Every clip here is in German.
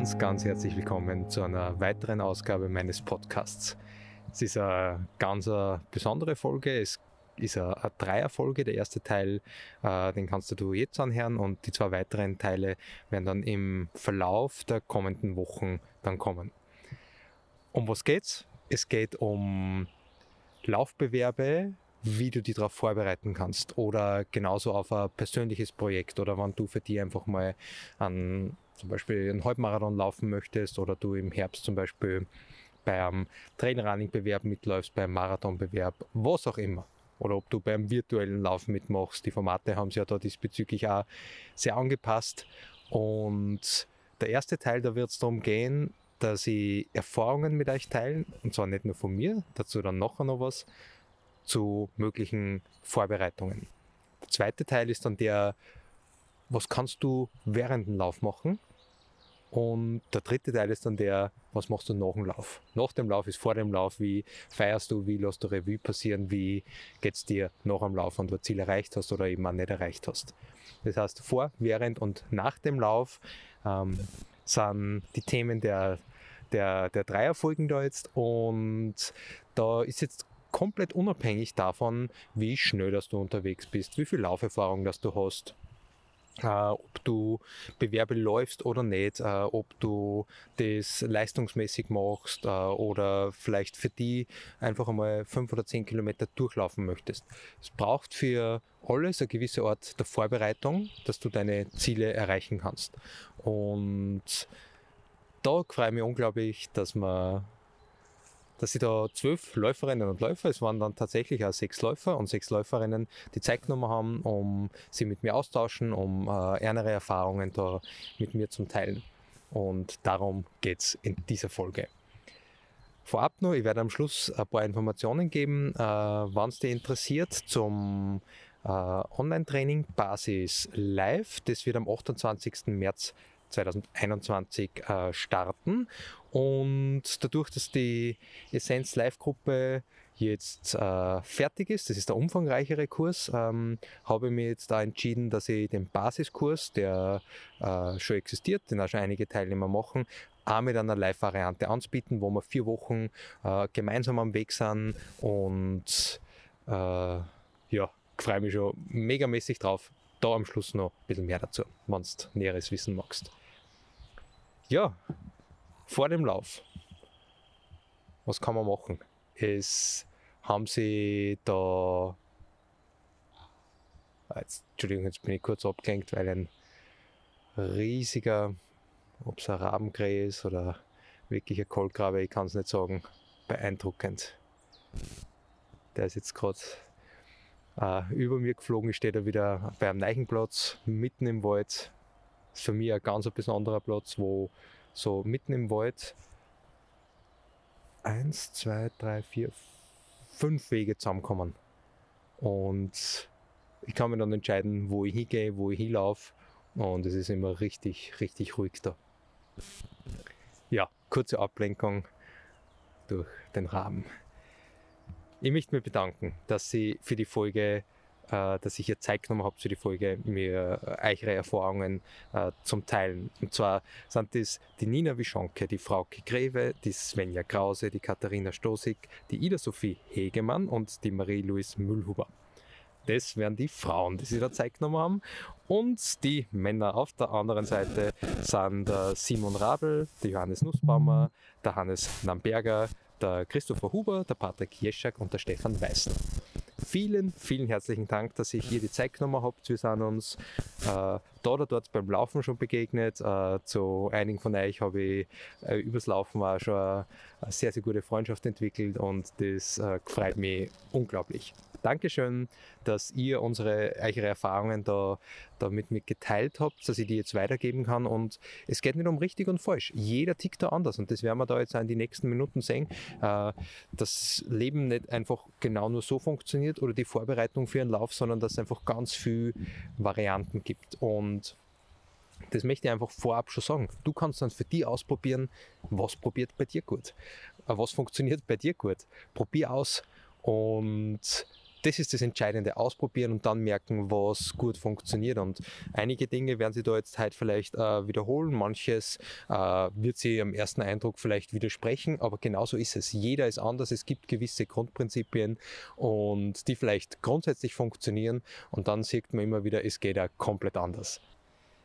Ganz, ganz herzlich willkommen zu einer weiteren Ausgabe meines Podcasts. Es ist eine ganz besondere Folge. Es ist eine, Dreierfolge. Der erste Teil, äh, den kannst du jetzt anhören und die zwei weiteren Teile werden dann im Verlauf der kommenden Wochen dann kommen. Um was geht's? Es geht um Laufbewerbe, wie du dich darauf vorbereiten kannst oder genauso auf ein persönliches Projekt oder wenn du für dich einfach mal an zum Beispiel einen Halbmarathon laufen möchtest oder du im Herbst zum Beispiel beim Trailrunning-Bewerb mitläufst, beim Marathonbewerb, was auch immer. Oder ob du beim virtuellen Lauf mitmachst. Die Formate haben sich ja da diesbezüglich auch sehr angepasst. Und der erste Teil, da wird es darum gehen, dass ich Erfahrungen mit euch teilen, und zwar nicht nur von mir, dazu dann nachher noch was, zu möglichen Vorbereitungen. Der zweite Teil ist dann der, was kannst du während dem Lauf machen? Und der dritte Teil ist dann der, was machst du nach dem Lauf? Nach dem Lauf ist vor dem Lauf, wie feierst du, wie lässt du Revue passieren, wie geht es dir nach dem Lauf, wenn du ein Ziel erreicht hast oder eben auch nicht erreicht hast. Das heißt, vor, während und nach dem Lauf ähm, sind die Themen der, der, der Dreierfolgen da jetzt und da ist jetzt komplett unabhängig davon, wie schnell dass du unterwegs bist, wie viel Lauferfahrung dass du hast, äh, ob du Bewerbe läufst oder nicht, äh, ob du das leistungsmäßig machst äh, oder vielleicht für die einfach einmal fünf oder zehn Kilometer durchlaufen möchtest. Es braucht für alles eine gewisse Art der Vorbereitung, dass du deine Ziele erreichen kannst. Und da freue ich mich unglaublich, dass man dass sie da zwölf Läuferinnen und Läufer, es waren dann tatsächlich auch sechs Läufer und sechs Läuferinnen, die Zeit genommen haben, um sie mit mir austauschen, um äh, ernere Erfahrungen da mit mir zu teilen. Und darum geht es in dieser Folge. Vorab nur, ich werde am Schluss ein paar Informationen geben, äh, wann es dich interessiert, zum äh, Online-Training Basis Live. Das wird am 28. März 2021 äh, starten. Und dadurch, dass die Essenz Live-Gruppe jetzt äh, fertig ist, das ist der umfangreichere Kurs, ähm, habe ich mir jetzt da entschieden, dass ich den Basiskurs, der äh, schon existiert, den auch schon einige Teilnehmer machen, auch mit einer Live-Variante anzubieten, wo wir vier Wochen äh, gemeinsam am Weg sind und äh, ja, freue mich schon megamäßig drauf. Da am Schluss noch ein bisschen mehr dazu, wenn du Näheres wissen magst. Ja, vor dem Lauf. Was kann man machen? Es haben sie da. Jetzt, Entschuldigung, jetzt bin ich kurz abgelenkt, weil ein riesiger, ob es ein Rabenkrähe ist oder wirklich ein Kohlgrabe, ich kann es nicht sagen, beeindruckend. Der ist jetzt gerade über mir geflogen, steht er wieder beim Neichenplatz, mitten im Wald. Das ist für mich ein ganz besonderer Platz, wo so mitten im Wald eins, zwei, drei, vier, fünf Wege zusammenkommen. Und ich kann mir dann entscheiden, wo ich hingehe, wo ich hinlaufe. Und es ist immer richtig, richtig ruhig da. Ja, kurze Ablenkung durch den Rahmen. Ich möchte mich bedanken, dass Sie für die Folge äh, dass ich hier Zeit genommen habe für die Folge, mir äh, eure Erfahrungen äh, zum Teilen. Und zwar sind das die Nina Wischonke, die Frauke Greve, die Svenja Krause, die Katharina Stosig, die Ida-Sophie Hegemann und die Marie-Louise Müllhuber. Das wären die Frauen, die sich da Zeit genommen haben. Und die Männer auf der anderen Seite sind der Simon Rabel, der Johannes Nussbaumer, der Hannes Namberger, der Christopher Huber, der Patrick Jeschak und der Stefan Weißner vielen, vielen herzlichen Dank, dass ihr hier die Zeit genommen habt. Wir sind uns äh, da oder dort beim Laufen schon begegnet. Äh, zu einigen von euch habe ich äh, übers Laufen auch schon eine, sehr, sehr gute Freundschaft entwickelt und das äh, freut mich unglaublich. Dankeschön, dass ihr unsere, eure Erfahrungen da, da mit mir geteilt habt, dass ich die jetzt weitergeben kann. Und es geht nicht um richtig und falsch. Jeder tickt da anders. Und das werden wir da jetzt in die nächsten Minuten sehen. Äh, das Leben nicht einfach genau nur so funktioniert oder die Vorbereitung für einen Lauf, sondern dass es einfach ganz viele Varianten gibt. Und das möchte ich einfach vorab schon sagen. Du kannst dann für dich ausprobieren, was probiert bei dir gut. Äh, was funktioniert bei dir gut. Probier aus und das ist das Entscheidende, ausprobieren und dann merken, was gut funktioniert. Und einige Dinge werden Sie da jetzt heute vielleicht äh, wiederholen, manches äh, wird Sie am ersten Eindruck vielleicht widersprechen, aber genauso ist es. Jeder ist anders, es gibt gewisse Grundprinzipien und die vielleicht grundsätzlich funktionieren und dann sieht man immer wieder, es geht auch komplett anders.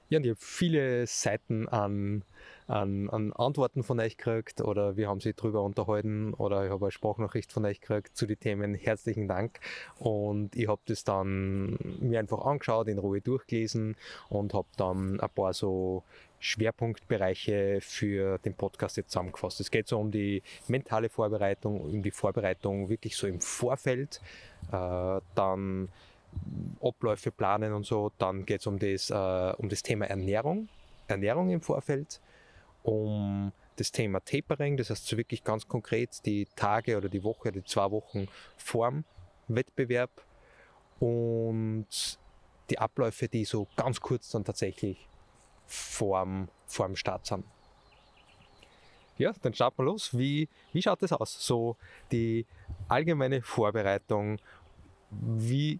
Ja, und ich habe viele Seiten an an, an Antworten von euch gekriegt oder wir haben sie drüber unterhalten oder ich habe eine Sprachnachricht von euch gekriegt zu den Themen. Herzlichen Dank. Und ich habe das dann mir einfach angeschaut, in Ruhe durchgelesen und habe dann ein paar so Schwerpunktbereiche für den Podcast jetzt zusammengefasst. Es geht so um die mentale Vorbereitung, um die Vorbereitung wirklich so im Vorfeld, äh, dann Abläufe planen und so. Dann geht es um das, äh, um das Thema Ernährung, Ernährung im Vorfeld um das Thema Tapering, das heißt so wirklich ganz konkret die Tage oder die Woche, die zwei Wochen vorm Wettbewerb und die Abläufe, die so ganz kurz dann tatsächlich vorm, vorm Start sind. Ja, dann starten wir los. Wie, wie schaut das aus? So die allgemeine Vorbereitung, wie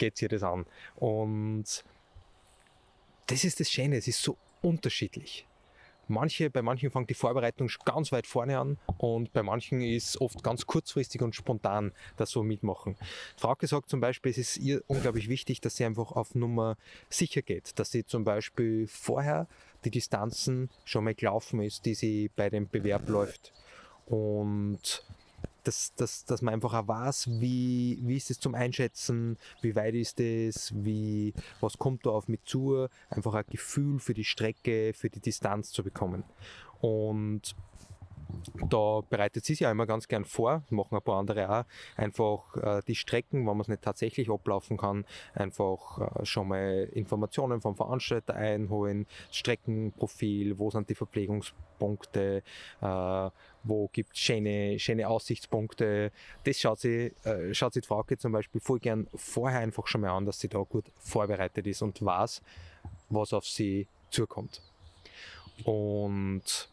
geht sich das an? Und das ist das Schöne, es ist so unterschiedlich. Manche, bei manchen fängt die Vorbereitung ganz weit vorne an und bei manchen ist oft ganz kurzfristig und spontan das so mitmachen. Frauke sagt zum Beispiel, es ist ihr unglaublich wichtig, dass sie einfach auf Nummer sicher geht, dass sie zum Beispiel vorher die Distanzen schon mal gelaufen ist, die sie bei dem Bewerb läuft. Und dass, dass, dass man einfach auch weiß, wie, wie ist es zum Einschätzen, wie weit ist es, wie, was kommt da auf mich zu, einfach ein Gefühl für die Strecke, für die Distanz zu bekommen. Und da bereitet sie sich ja immer ganz gern vor, machen ein paar andere auch, einfach äh, die Strecken, wenn man es nicht tatsächlich ablaufen kann, einfach äh, schon mal Informationen vom Veranstalter einholen, Streckenprofil, wo sind die Verpflegungspunkte, äh, wo gibt es schöne, schöne Aussichtspunkte. Das schaut sie, äh, schaut sich die Frauke zum Beispiel voll gern vorher einfach schon mal an, dass sie da gut vorbereitet ist und weiß, was auf sie zukommt. Und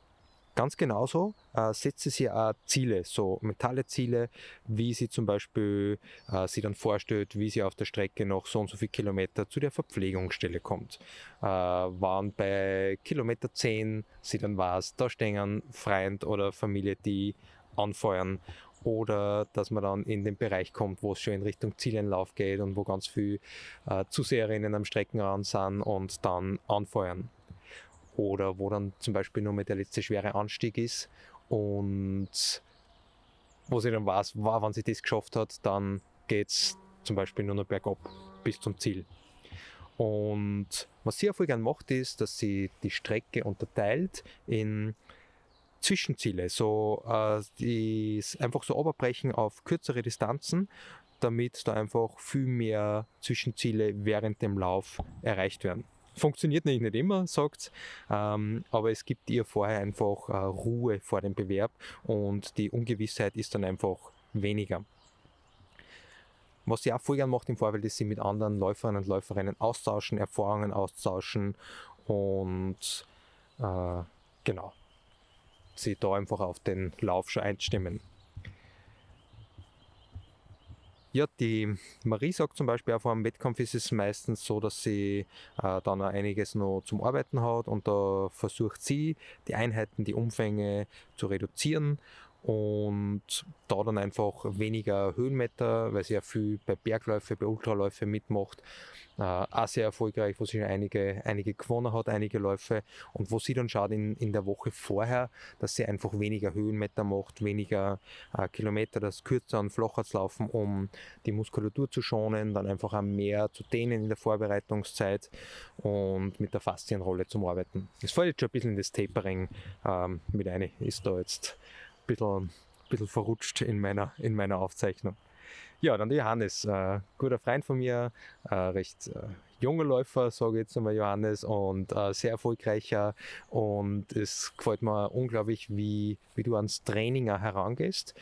Ganz genauso äh, setzt sie auch Ziele, so mentale Ziele, wie sie zum Beispiel äh, sie dann vorstellt, wie sie auf der Strecke noch so und so viele Kilometer zu der Verpflegungsstelle kommt. Äh, waren bei Kilometer 10 sie dann weiß, da stehen Freund oder Familie, die anfeuern oder dass man dann in den Bereich kommt, wo es schon in Richtung Zieleinlauf geht und wo ganz viele äh, Zuseherinnen am Streckenrand sind und dann anfeuern oder wo dann zum Beispiel nur mit der letzte schwere Anstieg ist und wo sie dann weiß, wow, wenn sie das geschafft hat, dann geht es zum Beispiel nur noch bergab bis zum Ziel. Und was sie auch voll gern macht, ist, dass sie die Strecke unterteilt in Zwischenziele, so äh, die einfach so abbrechen auf kürzere Distanzen, damit da einfach viel mehr Zwischenziele während dem Lauf erreicht werden. Funktioniert nicht, nicht immer, sagt ähm, aber es gibt ihr vorher einfach äh, Ruhe vor dem Bewerb und die Ungewissheit ist dann einfach weniger. Was sie auch voll gern macht im Vorfeld, ist sie mit anderen Läuferinnen und Läuferinnen austauschen, Erfahrungen austauschen und äh, genau, sie da einfach auf den Lauf schon einstimmen. Ja, die Marie sagt zum Beispiel auch vor einem Wettkampf ist es meistens so, dass sie äh, dann einiges noch zum Arbeiten hat und da versucht sie, die Einheiten, die Umfänge zu reduzieren und da dann einfach weniger Höhenmeter, weil sie ja viel bei Bergläufe, bei Ultraläufe mitmacht. Äh, auch sehr erfolgreich, wo sie schon einige, einige gewonnen hat, einige Läufe und wo sie dann schaut in, in der Woche vorher, dass sie einfach weniger Höhenmeter macht, weniger äh, Kilometer, das kürzer und flacher zu laufen, um die Muskulatur zu schonen, dann einfach auch mehr zu dehnen in der Vorbereitungszeit und mit der Faszienrolle zum Arbeiten. Es fällt jetzt schon ein bisschen in das Tapering ähm, mit ein, ist da jetzt bisschen, bisschen verrutscht in meiner, in meiner Aufzeichnung. Ja, dann der Johannes, äh, guter Freund von mir, äh, recht äh, junger Läufer, sage ich jetzt einmal Johannes, und äh, sehr erfolgreicher. Und es gefällt mir unglaublich, wie, wie du ans Training herangehst.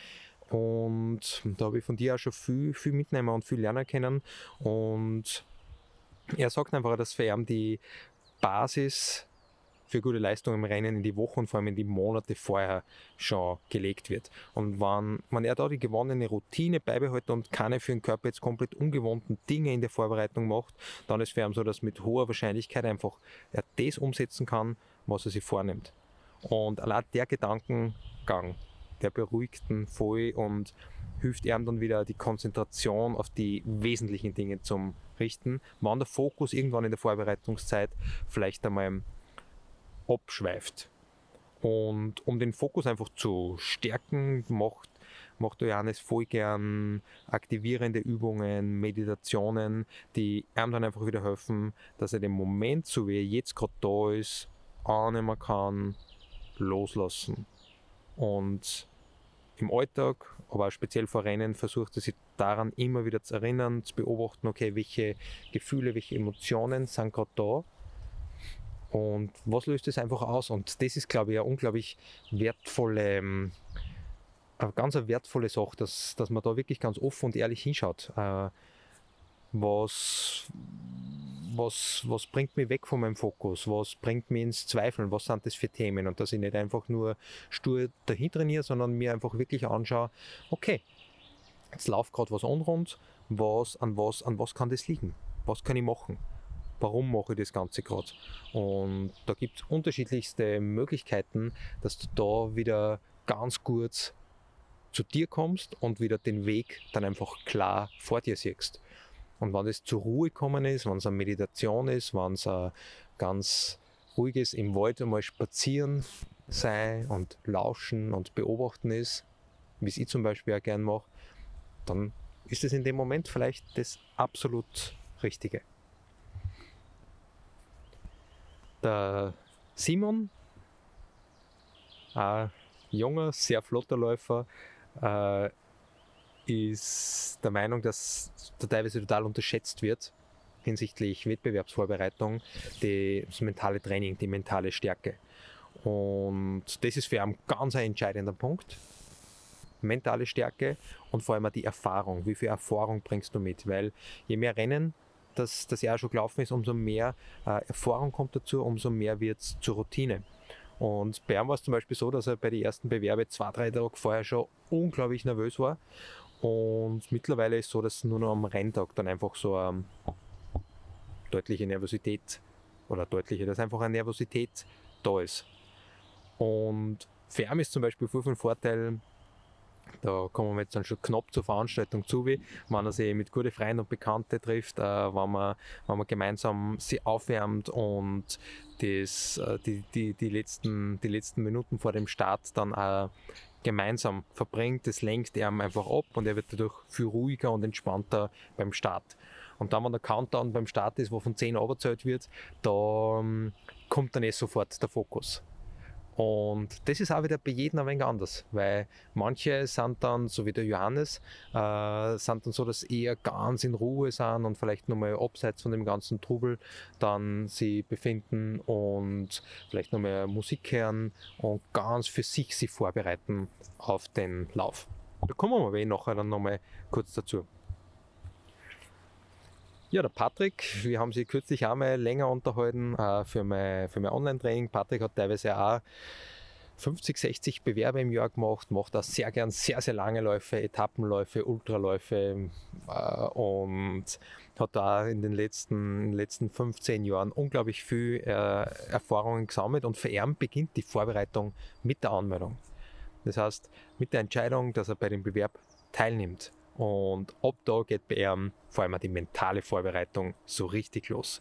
Und da habe ich von dir auch schon viel, viel mitnehmen und viel lernen können. Und er sagt einfach, dass für ihn die Basis für gute Leistungen im Rennen in die Wochen und vor allem in die Monate vorher schon gelegt wird. Und wenn, wenn er da die gewonnene Routine beibehält und keine für den Körper jetzt komplett ungewohnten Dinge in der Vorbereitung macht, dann ist für ihn so, dass mit hoher Wahrscheinlichkeit einfach er das umsetzen kann, was er sich vornimmt. Und allein der Gedankengang, der beruhigt ihn voll und hilft ihm dann wieder die Konzentration auf die wesentlichen Dinge zum Richten. Wenn der Fokus irgendwann in der Vorbereitungszeit vielleicht einmal abschweift. Und um den Fokus einfach zu stärken, macht, macht Johannes voll gern aktivierende Übungen, Meditationen, die ihm dann einfach wieder helfen, dass er den Moment, so wie er jetzt gerade da ist, annehmen kann, loslassen. Und im Alltag, aber auch speziell vor Rennen, versucht er sich daran immer wieder zu erinnern, zu beobachten, okay, welche Gefühle, welche Emotionen sind gerade da und was löst es einfach aus? Und das ist, glaube ich, eine unglaublich wertvolle, ähm, eine ganz wertvolle Sache, dass, dass man da wirklich ganz offen und ehrlich hinschaut. Äh, was, was, was bringt mich weg von meinem Fokus? Was bringt mich ins Zweifeln? Was sind das für Themen? Und dass ich nicht einfach nur stur dahin trainiere, sondern mir einfach wirklich anschaue, okay, jetzt läuft gerade was unrund, was, an, was, an was kann das liegen? Was kann ich machen? Warum mache ich das Ganze gerade. Und da gibt es unterschiedlichste Möglichkeiten, dass du da wieder ganz kurz zu dir kommst und wieder den Weg dann einfach klar vor dir siehst. Und wenn es zur Ruhe kommen ist, wenn es eine Meditation ist, wenn es ein ganz ruhiges im Wald einmal spazieren sein und lauschen und beobachten ist, wie es ich zum Beispiel auch gern mache, dann ist es in dem Moment vielleicht das absolut Richtige. Der Simon, ein junger, sehr flotter Läufer, äh, ist der Meinung, dass der teilweise total unterschätzt wird hinsichtlich Wettbewerbsvorbereitung, die, das mentale Training, die mentale Stärke. Und das ist für ihn ganz ein entscheidender Punkt. Mentale Stärke und vor allem die Erfahrung. Wie viel Erfahrung bringst du mit? Weil je mehr Rennen das, das Jahr schon gelaufen ist, umso mehr äh, Erfahrung kommt dazu, umso mehr wird es zur Routine. Und bei ihm war es zum Beispiel so, dass er bei den ersten Bewerbe zwei, drei Tage vorher schon unglaublich nervös war. Und mittlerweile ist es so, dass nur noch am Renntag dann einfach so eine deutliche Nervosität oder deutliche, dass einfach eine Nervosität da ist. Und für ihn ist zum Beispiel viel von Vorteil, da kommen wir jetzt dann schon knapp zur Veranstaltung zu, wie wenn er sich mit guten Freunden und Bekannten trifft, äh, wenn, man, wenn man gemeinsam sie aufwärmt und das, äh, die, die, die, letzten, die letzten Minuten vor dem Start dann auch gemeinsam verbringt, das lenkt er einfach ab und er wird dadurch viel ruhiger und entspannter beim Start. Und dann, wenn der Countdown beim Start ist, wo von 10 abgezählt wird, da ähm, kommt dann eh sofort der Fokus. Und das ist auch wieder bei jedem ein wenig anders, weil manche sind dann, so wie der Johannes, äh, sind dann so, dass sie eher ganz in Ruhe sind und vielleicht nochmal abseits von dem ganzen Trubel dann sie befinden und vielleicht nochmal Musik hören und ganz für sich sich vorbereiten auf den Lauf. Da kommen wir aber eh nachher dann nochmal kurz dazu. Ja, der Patrick, wir haben sie kürzlich auch mal länger unterhalten äh, für mein, für mein Online-Training. Patrick hat teilweise auch 50, 60 Bewerbe im Jahr gemacht, macht auch sehr gern sehr, sehr lange Läufe, Etappenläufe, Ultraläufe äh, und hat da in den letzten, letzten 15 Jahren unglaublich viel äh, Erfahrungen gesammelt und für ihn beginnt die Vorbereitung mit der Anmeldung. Das heißt, mit der Entscheidung, dass er bei dem Bewerb teilnimmt. Und ab da geht bei ihm vor allem die mentale Vorbereitung so richtig los.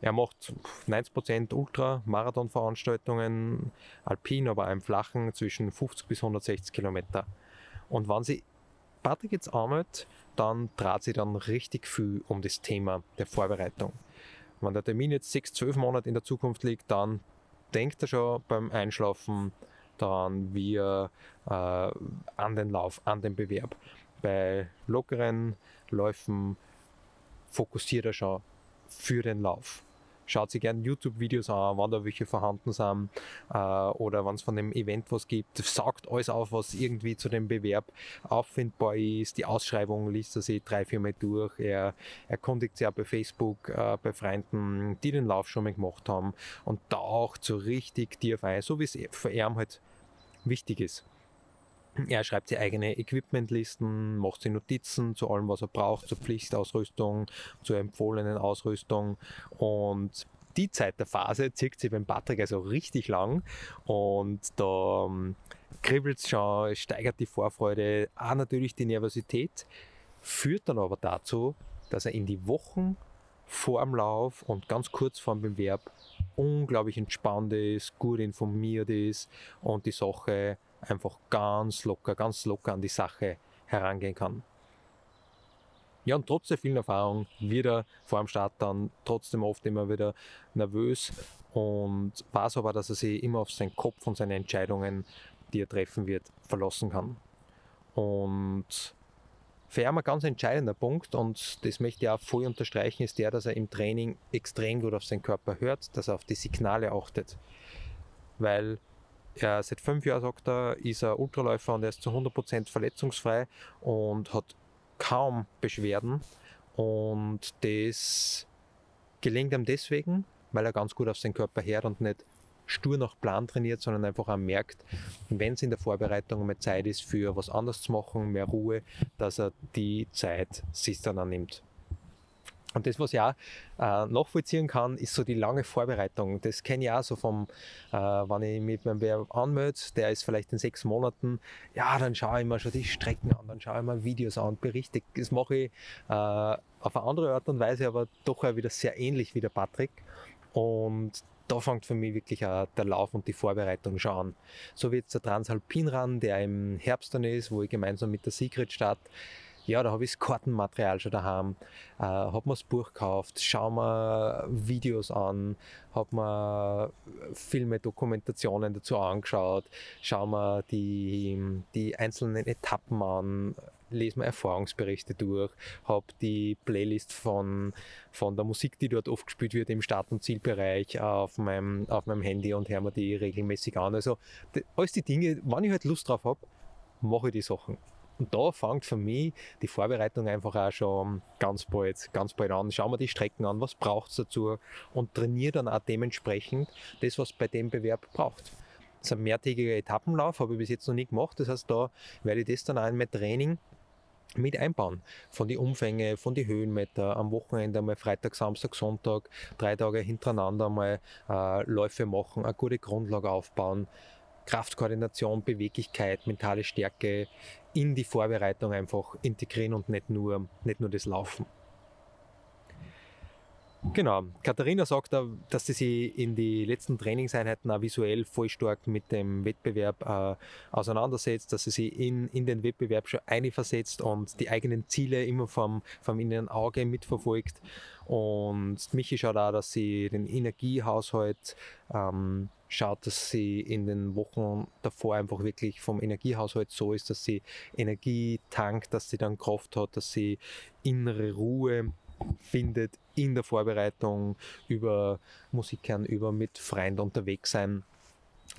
Er macht 90% Ultra-Marathon-Veranstaltungen, alpin, aber auch im Flachen zwischen 50 bis 160 Kilometer. Und wenn sie Patrick jetzt anmeldet, dann dreht sich dann richtig viel um das Thema der Vorbereitung. Wenn der Termin jetzt 6, 12 Monate in der Zukunft liegt, dann denkt er schon beim Einschlafen daran, wie er äh, an den Lauf, an den Bewerb bei lockeren Läufen fokussiert er schon für den Lauf. Schaut sich gerne YouTube-Videos an, wann da welche vorhanden sind äh, oder wenn es von dem Event was gibt. Sagt alles auf, was irgendwie zu dem Bewerb auffindbar ist. Die Ausschreibung liest er sich drei, vier Mal durch. Er erkundigt sich auch bei Facebook, äh, bei Freunden, die den Lauf schon mal gemacht haben und taucht so richtig tief ein, so wie es für ihn halt wichtig ist. Er schreibt sich eigene Equipmentlisten, macht sich Notizen zu allem, was er braucht, zur Pflichtausrüstung, zur empfohlenen Ausrüstung. Und die Zeit der Phase zieht sich beim Patrick also richtig lang. Und da ähm, kribbelt es schon, steigert die Vorfreude, auch natürlich die Nervosität, führt dann aber dazu, dass er in die Wochen vor dem Lauf und ganz kurz vor dem Bewerb unglaublich entspannt ist, gut informiert ist und die Sache einfach ganz locker, ganz locker an die Sache herangehen kann. Ja, und trotz der vielen Erfahrung wird er vor dem Start dann trotzdem oft immer wieder nervös und weiß aber, dass er sich immer auf seinen Kopf und seine Entscheidungen, die er treffen wird, verlassen kann. Und für ihn ein ganz entscheidender Punkt, und das möchte ich auch voll unterstreichen, ist der, dass er im Training extrem gut auf seinen Körper hört, dass er auf die Signale achtet. Weil er seit fünf Jahren, sagt er, ist er Ultraläufer und er ist zu 100% verletzungsfrei und hat kaum Beschwerden. Und das gelingt ihm deswegen, weil er ganz gut auf seinen Körper hört und nicht stur nach Plan trainiert, sondern einfach auch merkt, wenn es in der Vorbereitung mal Zeit ist für was anderes zu machen, mehr Ruhe, dass er die Zeit sich dann annimmt. Und das, was ich auch äh, nachvollziehen kann, ist so die lange Vorbereitung. Das kenne ich auch so vom, äh, wenn ich mit meinem Bewerb anmelde, der ist vielleicht in sechs Monaten, ja, dann schaue ich mir schon die Strecken an, dann schaue ich mir Videos an, berichte. Das mache ich äh, auf eine andere Art und Weise, aber doch auch wieder sehr ähnlich wie der Patrick. Und da fängt für mich wirklich auch der Lauf und die Vorbereitung schon an. So wie jetzt der Transalpin Run, der im Herbst dann ist, wo ich gemeinsam mit der Secret starte, ja, da habe ich das Kartenmaterial schon daheim, äh, habe mir das Buch gekauft, schaue mir Videos an, habe mir Filme, Dokumentationen dazu angeschaut, schaue mir die, die einzelnen Etappen an, lese mir Erfahrungsberichte durch, habe die Playlist von, von der Musik, die dort oft gespielt wird im Start- und Zielbereich auf meinem, auf meinem Handy und höre mir die regelmäßig an. Also alles die Dinge, wenn ich halt Lust drauf habe, mache ich die Sachen. Und da fängt für mich die Vorbereitung einfach auch schon ganz bald, ganz bald an. Schauen wir die Strecken an, was braucht es dazu und trainiere dann auch dementsprechend das, was bei dem Bewerb braucht. Das ist ein mehrtägiger Etappenlauf, habe ich bis jetzt noch nie gemacht. Das heißt, da werde ich das dann auch in mein Training mit einbauen. Von die Umfänge, von die Höhenmeter, am Wochenende einmal Freitag, Samstag, Sonntag, drei Tage hintereinander mal äh, Läufe machen, eine gute Grundlage aufbauen, Kraftkoordination, Beweglichkeit, mentale Stärke in die Vorbereitung einfach integrieren und nicht nur, nicht nur das Laufen. Genau. Katharina sagt, dass sie sich in die letzten Trainingseinheiten auch visuell voll stark mit dem Wettbewerb äh, auseinandersetzt, dass sie sich in, in den Wettbewerb schon einversetzt und die eigenen Ziele immer vom, vom inneren Auge mitverfolgt. Und Michi schaut auch, dass sie den Energiehaushalt ähm, schaut, dass sie in den Wochen davor einfach wirklich vom Energiehaushalt so ist, dass sie Energie tankt, dass sie dann Kraft hat, dass sie innere Ruhe findet in der Vorbereitung über Musikern, über mit Freunden unterwegs sein.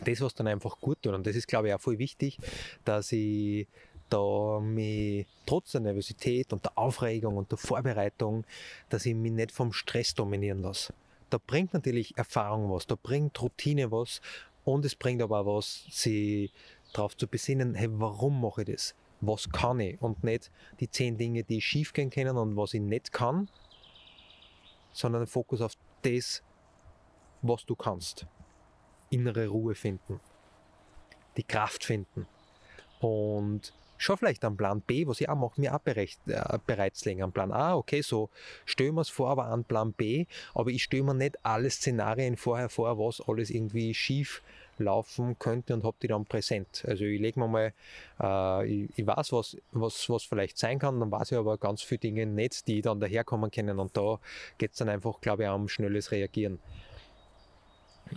Das, was dann einfach gut tut. Und das ist, glaube ich, auch voll wichtig, dass ich da mich trotz der Nervosität und der Aufregung und der Vorbereitung, dass ich mich nicht vom Stress dominieren lasse da bringt natürlich Erfahrung was, da bringt Routine was und es bringt aber auch was, sie darauf zu besinnen, hey, warum mache ich das? Was kann ich? Und nicht die zehn Dinge, die schief gehen können und was ich nicht kann, sondern den Fokus auf das, was du kannst. Innere Ruhe finden, die Kraft finden, Und schon vielleicht einen Plan B, was ich auch mache, mir auch berecht, äh, bereits länger einen Plan A. Okay, so stellen wir es vor, aber einen Plan B, aber ich stelle mir nicht alle Szenarien vorher vor, was alles irgendwie schief laufen könnte und habe die dann präsent. Also ich lege mir mal, äh, ich, ich, weiß, was, was, was vielleicht sein kann, dann weiß ich aber ganz viele Dinge nicht, die dann daherkommen können und da geht es dann einfach, glaube ich, um schnelles Reagieren.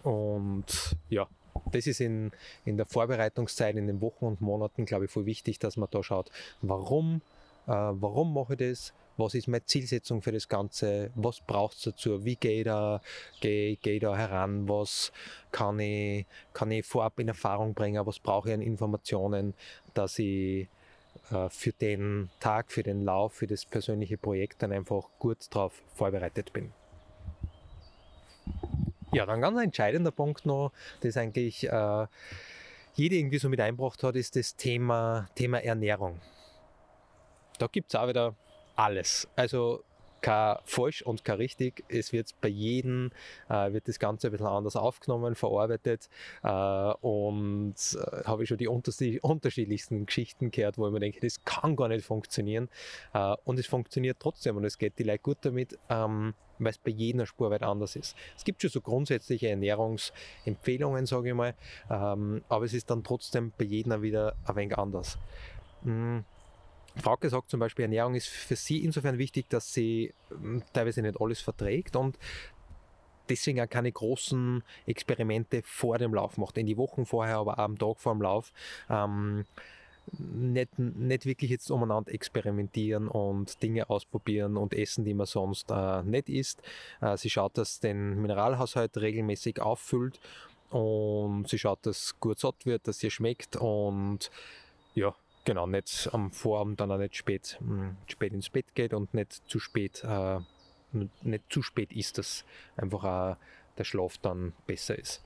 Und ja, das ist in, in der Vorbereitungszeit, in den Wochen und Monaten, glaube ich, voll wichtig, dass man da schaut, warum, äh, warum mache ich das, was ist meine Zielsetzung für das Ganze, was braucht es dazu, wie gehe ich, da, geh, geh da heran, was kann ich, kann ich vorab in Erfahrung bringen, was brauche ich an Informationen, dass ich äh, für den Tag, für den Lauf, für das persönliche Projekt dann einfach gut darauf vorbereitet bin. Ja, dann ganz entscheidender Punkt noch, das eigentlich äh, jeder irgendwie so mit einbracht hat, ist das Thema, Thema Ernährung. Da gibt es auch wieder alles. Also kein falsch und kein richtig. Es wird bei jedem, äh, wird das Ganze ein bisschen anders aufgenommen, verarbeitet äh, und äh, habe ich schon die unterschiedlichsten Geschichten gehört, wo ich mir denke, das kann gar nicht funktionieren äh, und es funktioniert trotzdem und es geht die Leute gut damit, ähm, weil es bei jedem Spur weit anders ist. Es gibt schon so grundsätzliche Ernährungsempfehlungen, sage ich mal, ähm, aber es ist dann trotzdem bei jedem wieder ein wenig anders. Mhm Frauke sagt zum Beispiel, Ernährung ist für sie insofern wichtig, dass sie hm, teilweise nicht alles verträgt und deswegen auch keine großen Experimente vor dem Lauf macht. In die Wochen vorher, aber auch am Tag vor dem Lauf. Ähm, nicht, nicht wirklich jetzt umeinander experimentieren und Dinge ausprobieren und essen, die man sonst äh, nicht isst. Äh, sie schaut, dass den Mineralhaushalt regelmäßig auffüllt und sie schaut, dass gut satt wird, dass ihr schmeckt und ja, genau, nicht am Vorabend dann auch nicht spät, mh, hm, spät ins Bett geht und nicht zu spät, äh, nicht zu spät ist, dass einfach auch der Schlaf dann besser ist.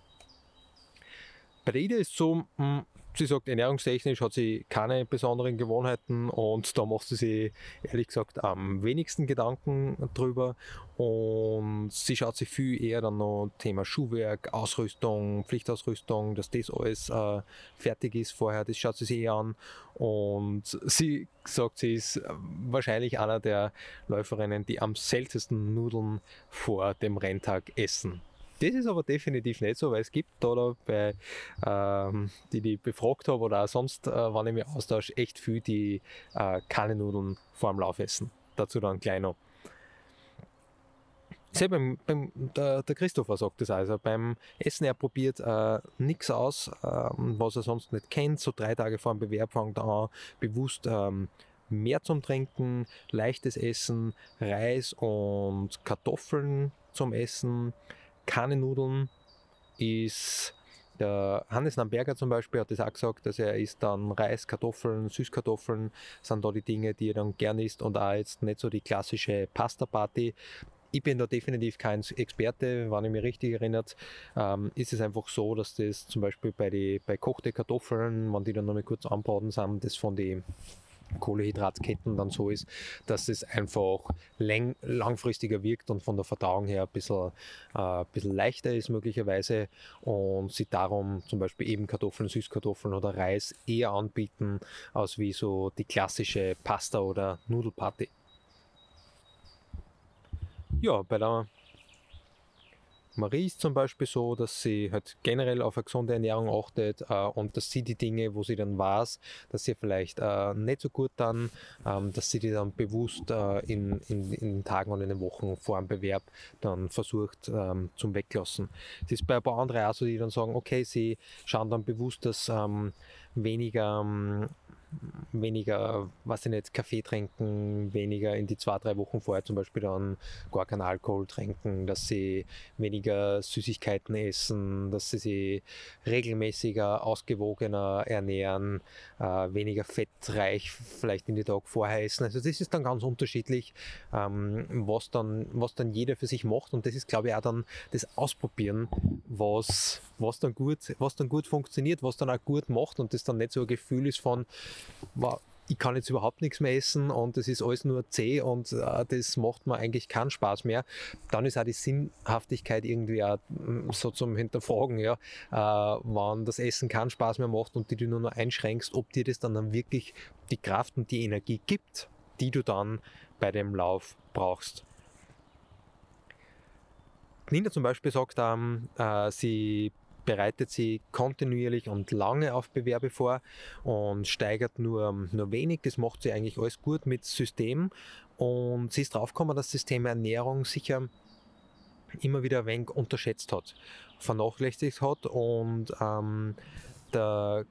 Bei der Ida ist so, mh, hm, sie sagt, ernährungstechnisch hat sie keine besonderen Gewohnheiten und da macht sie sich ehrlich gesagt am wenigsten Gedanken drüber. Und sie schaut sich viel eher dann noch Thema Schuhwerk, Ausrüstung, Pflichtausrüstung, dass das alles äh, fertig ist vorher, das schaut sie sich eher an. Und sie sagt, sie ist wahrscheinlich einer der Läuferinnen, die am seltensten Nudeln vor dem Renntag essen. Das ist aber definitiv nicht so, weil es gibt da, bei, ähm, die die befragt habe oder auch sonst, äh, wann ich mich austausche, echt viel, die äh, keine Nudeln vor dem Lauf essen. Dazu dann noch. Sehr beim, beim, der, der, Christopher sagt das also, beim Essen, er probiert äh, nichts aus, ähm, was er sonst nicht kennt. So drei Tage vor dem Bewerb fängt er an, bewusst ähm, mehr zum Trinken, leichtes Essen, Reis und Kartoffeln zum Essen keine Nudeln ist der Hannes Namberger zum Beispiel hat das auch gesagt, dass er isst dann Reis, Kartoffeln, Süßkartoffeln, sind da die Dinge, die er dann gerne isst und auch jetzt nicht so die klassische Pasta-Party. Ich bin da definitiv kein Experte, wenn ich mich richtig erinnert, ähm, ist es einfach so, dass das zum Beispiel bei, die, bei kochte Kartoffeln, wenn die dann nochmal kurz anbraten sind, das von den Kohlehydratketten dann so ist, dass es einfach lang, langfristiger wirkt und von der Verdauung her ein bisschen, äh, ein bisschen leichter ist möglicherweise und sie darum zum Beispiel eben Kartoffeln, Süßkartoffeln oder Reis eher anbieten als wie so die klassische Pasta oder Nudelparty. Ja, bei der Marie ist zum Beispiel so, dass sie halt generell auf eine gesunde Ernährung achtet äh, und dass sie die Dinge, wo sie dann weiß, dass sie vielleicht äh, nicht so gut dann, ähm, dass sie die dann bewusst äh, in, in, in Tagen und in den Wochen vor dem Bewerb dann versucht ähm, zum Weglassen. Es ist bei ein paar anderen auch so, die dann sagen, okay, sie schauen dann bewusst, dass ähm, weniger ähm, weniger, was ich nicht, Kaffee trinken, weniger in die zwei, drei Wochen vorher zum Beispiel dann gar keinen Alkohol trinken, dass sie weniger Süßigkeiten essen, dass sie sich regelmäßiger, ausgewogener ernähren, äh, weniger fettreich vielleicht in die Tag vorher essen. Also das ist dann ganz unterschiedlich, ähm, was, dann, was dann jeder für sich macht und das ist glaube ich auch dann das Ausprobieren, was, was, dann gut, was dann gut funktioniert, was dann auch gut macht und das dann nicht so ein Gefühl ist von, ich kann jetzt überhaupt nichts mehr essen und das ist alles nur zäh und äh, das macht mir eigentlich keinen Spaß mehr, dann ist auch die Sinnhaftigkeit irgendwie auch mm, so zum Hinterfragen, ja, äh, wann das Essen keinen Spaß mehr macht und die du nur noch einschränkst, ob dir das dann, dann wirklich die Kraft und die Energie gibt, die du dann bei dem Lauf brauchst. Nina zum Beispiel sagt, ähm, äh, sie bereitet sie kontinuierlich und lange auf Bewerbe vor und steigert nur, nur wenig. Das macht sie eigentlich alles gut mit System. Und sie ist draufgekommen, dass das Thema Ernährung sicher immer wieder ein wenig unterschätzt hat, vernachlässigt hat und ähm, der,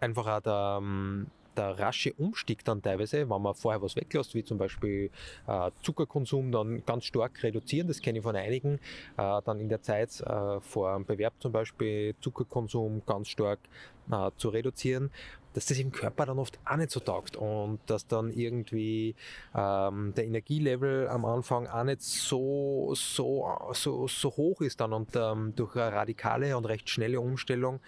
einfach auch der, ähm, der rasche Umstieg dann teilweise, wenn man vorher was weglässt, wie zum Beispiel äh, Zuckerkonsum, dann ganz stark reduzieren, das kenne ich von einigen, äh, dann in der Zeit äh, vor einem Bewerb zum Beispiel Zuckerkonsum ganz stark äh, zu reduzieren dass das im Körper dann oft auch nicht so taugt und dass dann irgendwie ähm, der Energielevel am Anfang auch nicht so, so, so, so hoch ist dann und ähm, durch eine radikale und recht schnelle Umstellung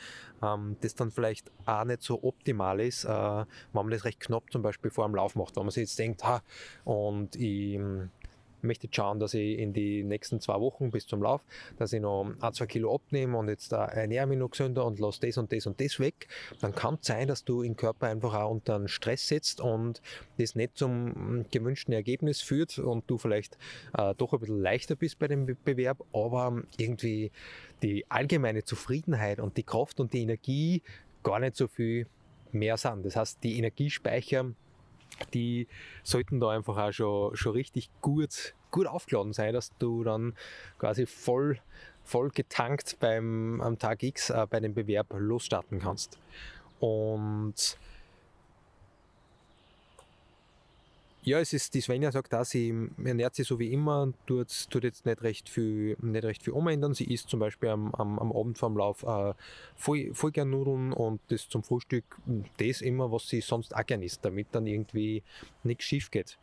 ähm, das dann vielleicht auch nicht so optimal ist, äh, wenn man das recht knapp zum Beispiel vor dem Lauf macht, wenn man sich jetzt denkt, ha, und ich möchte schauen, dass ich in die nächsten zwei Wochen bis zum Lauf, dass ich noch ein, zwei Kilo abnehme und jetzt ernähre mich noch gesünder und lasse das und das und das weg, dann kann es sein, dass du im Körper einfach auch unter einen Stress setzt und das nicht zum gewünschten Ergebnis führt und du vielleicht äh, doch ein bisschen leichter bist bei dem Bewerb, aber irgendwie die allgemeine Zufriedenheit und die Kraft und die Energie gar nicht so viel mehr sind. Das heißt, die Energiespeicher die sollten da einfach auch schon, schon richtig gut, gut aufgeladen sein, dass du dann quasi voll, voll getankt beim, am Tag X äh, bei dem Bewerb losstarten kannst. Und Ja, es ist, die Svenja sagt da, sie ernährt sich so wie immer, tut, tut jetzt nicht recht viel, nicht recht viel umändern. Sie isst zum Beispiel am, am, am Abend vorm Lauf äh, voll, voll gern Nudeln und das zum Frühstück, das immer, was sie sonst auch gern isst, damit dann irgendwie nichts schief geht.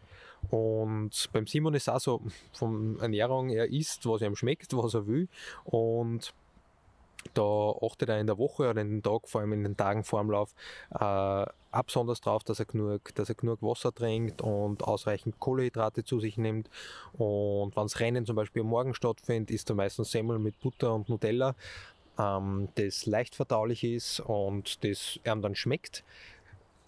Und beim Simon ist auch so, von Ernährung, er isst, was ihm schmeckt, was er will und da achtet er in der Woche oder in den Tag, vor allem in den Tagen vor dem Lauf, äh, besonders darauf, dass er, genug, dass er genug Wasser trinkt und ausreichend Kohlenhydrate zu sich nimmt. Und wenn das Rennen zum Beispiel am Morgen stattfindet, ist er meistens Semmel mit Butter und Nutella, ähm, das leicht verdaulich ist und das ihm dann schmeckt.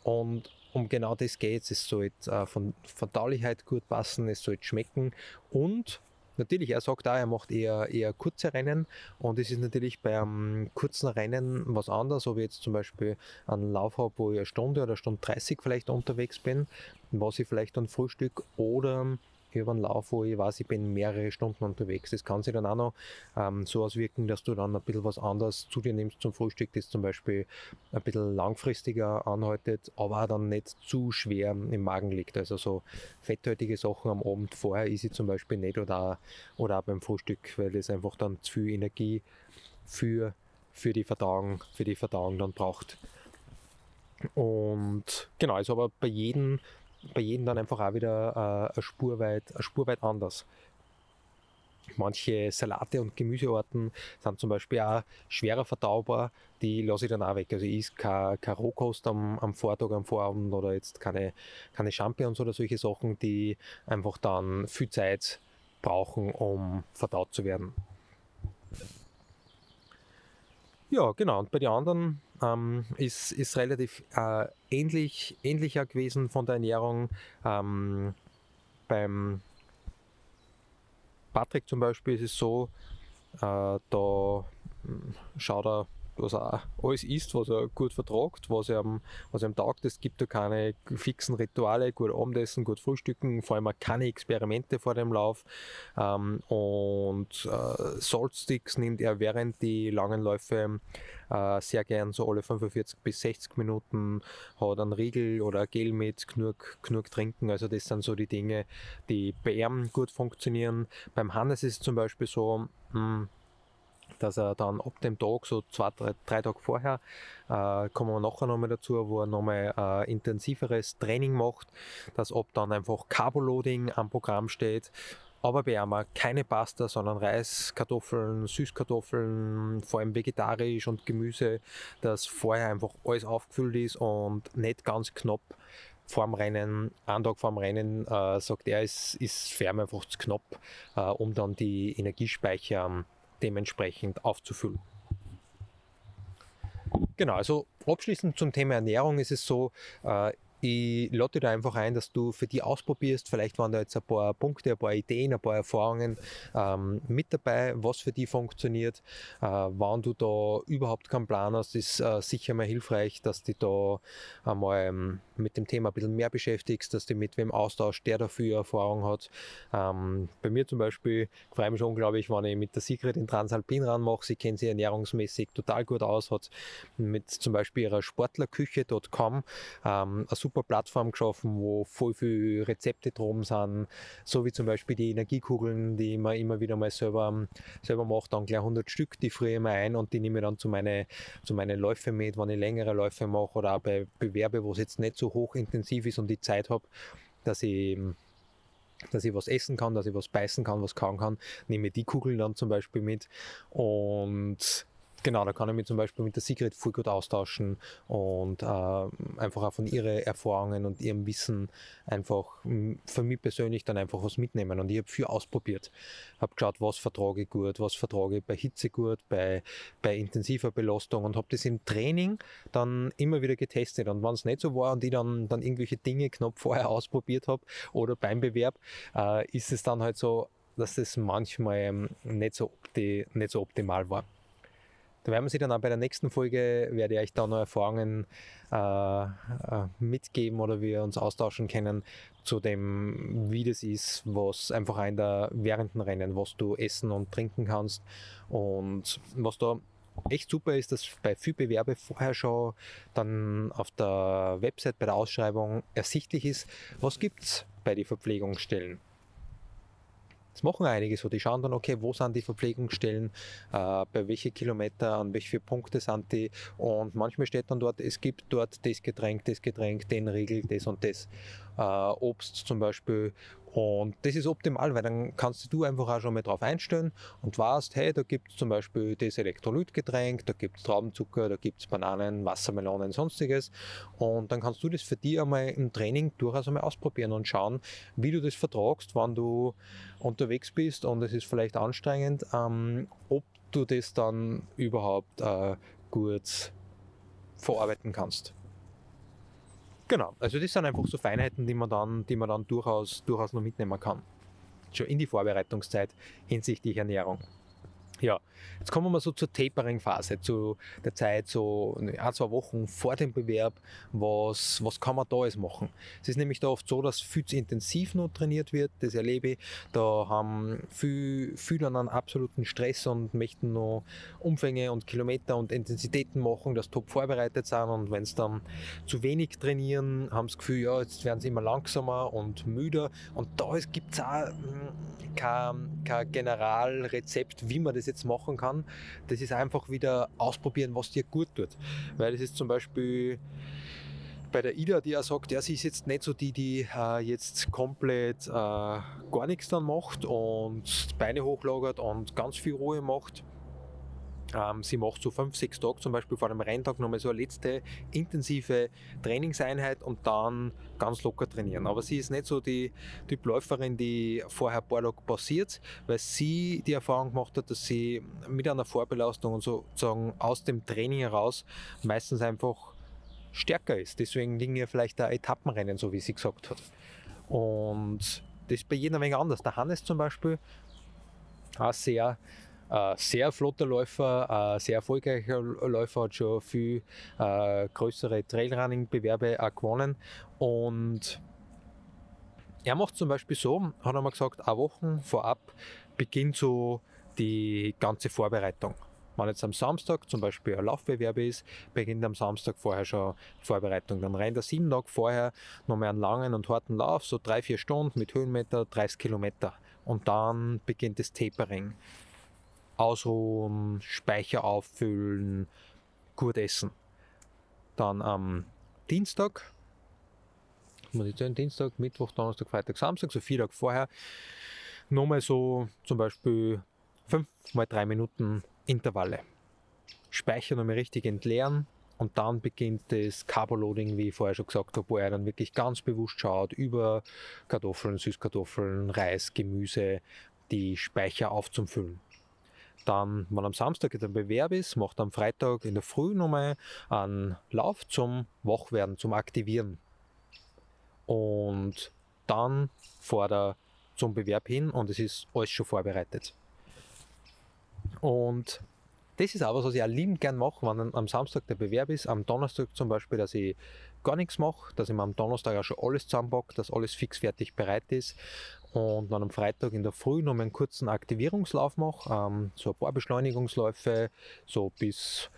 Und um genau das geht es. Es sollte äh, von Verdaulichkeit gut passen, es sollte schmecken und Natürlich, er sagt auch, er macht eher, eher kurze Rennen und es ist natürlich bei einem kurzen Rennen was anderes, ob ich jetzt zum Beispiel einen Lauf habe, wo ich eine Stunde oder eine Stunde 30 vielleicht unterwegs bin, was ich vielleicht dann Frühstück oder über einen Lauf, wo ich weiß, ich bin mehrere Stunden unterwegs. Das kann sich dann auch noch ähm, so auswirken, dass du dann ein bisschen was anderes zu dir nimmst zum Frühstück, das zum Beispiel ein bisschen langfristiger anhaltet, aber dann nicht zu schwer im Magen liegt. Also so fetthaltige Sachen am Abend vorher ist ich zum Beispiel nicht oder, oder auch beim Frühstück, weil das einfach dann zu viel Energie für, für die Verdauung, für die Verdauung dann braucht. Und genau, ist aber bei jedem bei jedem dann einfach auch wieder äh, Spur weit, anders. Manche Salate und Gemüsearten sind zum Beispiel auch schwerer verdaubar, die lasse ich dann auch weg. Also ich esse keine, Rohkost am, am Vortag, am Vorabend oder jetzt keine, keine Champignons oder solche Sachen, die einfach dann viel Zeit brauchen, um verdaut zu werden. Ja, genau. Und bei den anderen ähm, ist, ist relativ äh, ähnlich, ähnlicher gewesen von der Ernährung. Ähm, beim Patrick zum Beispiel ist es so, äh, da hm, schaut er was er alles isst, was er gut vertragt, was er, was am Tag, es gibt da keine fixen Rituale, gut Abendessen, gut Frühstücken, vor allem auch keine Experimente vor dem Lauf. Ähm, und äh, Saltsticks nimmt er während die langen Läufe äh, sehr gern, so alle 45 bis 60 Minuten, hat einen Riegel oder Gel mit, genug, genug trinken. Also das sind so die Dinge, die bei ihm gut funktionieren. Beim Hannes ist es zum Beispiel so, mh, hm, dass er dann ab dem Tag, so zwei, drei, drei Tage vorher, äh, kommen wir nachher nochmal dazu, wo er nochmal äh, intensiveres Training macht, dass ob dann einfach Carboloading am Programm steht, aber bei ihm keine Pasta, sondern Reis, Kartoffeln, Süßkartoffeln, vor allem vegetarisch und Gemüse, dass vorher einfach alles aufgefüllt ist und nicht ganz knapp vorm Rennen, einen Tag vorm Rennen, äh, sagt er, ist, ist ihn einfach zu knapp, äh, um dann die Energiespeicher dementsprechend aufzufüllen. Genau, also abschließend zum Thema Ernährung ist es so, äh, ich lade da einfach ein, dass du für die ausprobierst. Vielleicht waren da jetzt ein paar Punkte, ein paar Ideen, ein paar Erfahrungen ähm, mit dabei, was für die funktioniert. Äh, wann du da überhaupt keinen Plan hast, ist äh, sicher mal hilfreich, dass du da einmal ähm, mit dem Thema ein bisschen mehr beschäftigst, dass du mit wem austauschst, der dafür Erfahrung hat. Ähm, bei mir zum Beispiel freue ich mich unglaublich, wenn ich mit der Sigrid in Transalpin ranmache. Sie kennt sich ernährungsmäßig total gut aus, hat mit zum Beispiel ihrer Sportlerküche.com ähm, eine super Plattform geschaffen, wo voll viele Rezepte drum sind, so wie zum Beispiel die Energiekugeln, die man immer wieder mal selber, selber macht, dann gleich 100 Stück, die friere ich mir ein und die nehme ich dann zu meinen zu meine Läufe mit, wenn ich längere Läufe mache oder auch bei Bewerbe, wo es jetzt nicht so hochintensiv ist und die Zeit habe, dass ich dass ich was essen kann, dass ich was beißen kann, was kauen kann, nehme die Kugeln dann zum Beispiel mit. Und Genau, da kann ich mich zum Beispiel mit der Sigrid voll gut austauschen und äh, einfach auch von ihren Erfahrungen und ihrem Wissen einfach für mich persönlich dann einfach was mitnehmen. Und ich habe viel ausprobiert. Habe geschaut, was vertrage ich gut, was vertrage ich bei Hitze gut, bei, bei intensiver Belastung und habe das im Training dann immer wieder getestet. Und wenn es nicht so war und ich dann, dann irgendwelche Dinge knapp vorher ausprobiert habe oder beim Bewerb, äh, ist es dann halt so, dass es manchmal ähm, nicht so, opti nicht so optimal war. Da werden wir sie dann auch bei der nächsten Folge, werde ich euch da noch Erfahrungen äh, äh, mitgeben oder wir uns austauschen können zu dem, wie das ist, was einfach in der während dem Rennen, was du essen und trinken kannst und was da echt super ist, dass bei viel Bewerbe vorher schon dann auf der Website bei der Ausschreibung ersichtlich ist, was gibt es bei den Verpflegungsstellen. Das machen einige so. Die schauen dann, okay, wo sind die Verpflegungsstellen, äh, bei welchen Kilometer, an welche Punkte sind die. Und manchmal steht dann dort, es gibt dort das Getränk, das Getränk, den Riegel, das und das. Äh, Obst zum Beispiel und das ist optimal, weil dann kannst du einfach auch schon mal drauf einstellen und weißt, hey, da gibt es zum Beispiel das Elektrolytgetränk, da gibt es Traubenzucker, da gibt es Bananen, Wassermelonen, sonstiges. Und dann kannst du das für dich einmal im Training durchaus einmal ausprobieren und schauen, wie du das vertragst, wann du unterwegs bist und es ist vielleicht anstrengend, ähm, ob du das dann überhaupt äh, gut verarbeiten kannst. Genau, also das sind einfach so Feinheiten, die man dann, die man dann durchaus, durchaus noch mitnehmen kann. Schon in die Vorbereitungszeit hinsichtlich Ernährung. Ja, jetzt kommen wir mal so zur Tapering-Phase, zu der Zeit so ein, zwei Wochen vor dem Bewerb. Was, was kann man da alles machen? Es ist nämlich da oft so, dass viel zu intensiv noch trainiert wird, das erlebe ich. Da haben viele, viele einen absoluten Stress und möchten noch Umfänge und Kilometer und Intensitäten machen, dass top vorbereitet sind und wenn es dann zu wenig trainieren, haben das Gefühl, ja, jetzt werden sie immer langsamer und müder und da gibt es auch hm, kein, kein Generalrezept, wie man das das jetzt machen kann, das ist einfach wieder ausprobieren, was dir gut tut. Weil es ist zum Beispiel bei der Ida, die ja sagt, ja, sie ist jetzt nicht so die, die äh, jetzt komplett äh, gar nichts dann macht und Beine hochlagert und ganz viel Ruhe macht ähm, sie macht so fünf, sechs Tage zum Beispiel vor dem Renntag nochmal so eine letzte intensive Trainingseinheit und dann ganz locker trainieren. Aber sie ist nicht so die Typ Läuferin, die vorher ein paar Tage passiert, weil sie die Erfahrung gemacht hat, dass sie mit einer Vorbelastung und sozusagen aus dem Training heraus meistens einfach stärker ist. Deswegen liegen ihr vielleicht da Etappenrennen, so wie sie gesagt hat. Und das ist bei jedem ein wenig anders. Der Hannes zum Beispiel, auch sehr sehr flotter Läufer, äh, sehr erfolgreicher Läufer, hat schon viel äh, größere Trailrunning-Bewerbe gewonnen. Und er macht zum Beispiel so, hat er mal gesagt, eine Woche vorab beginnt so die ganze Vorbereitung. Wenn jetzt am Samstag zum Beispiel ein Laufbewerb ist, beginnt am Samstag vorher schon Vorbereitung. Dann rennt er sieben Tage vorher nochmal einen langen und harten Lauf, so drei, vier Stunden mit Höhenmeter, 30 Kilometer. Und dann beginnt das Tapering ausruhen, Speicher auffüllen, gut essen. Dann am Dienstag, Dienstag, Mittwoch, Donnerstag, Freitag, Samstag, so vier Tage vorher, nochmal so zum Beispiel 5 mal 3 Minuten Intervalle. Speicher nochmal richtig entleeren und dann beginnt das Carboloading, wie ich vorher schon gesagt habe, wo er dann wirklich ganz bewusst schaut über Kartoffeln, Süßkartoffeln, Reis, Gemüse, die Speicher aufzufüllen. Dann, wenn am Samstag ein Bewerb ist, macht am Freitag in der Früh nochmal einen Lauf zum Wachwerden, zum Aktivieren. Und dann fährt er zum Bewerb hin und es ist alles schon vorbereitet. Und das ist auch was, was ich auch liebend gern mache, wenn am Samstag der Bewerb ist, am Donnerstag zum Beispiel, dass ich gar nichts mache, dass ich mir am Donnerstag auch schon alles zusammenpacke, dass alles fix fertig bereit ist und dann am Freitag in der Früh noch einen kurzen Aktivierungslauf mache, ähm, so ein paar Beschleunigungsläufe, so bis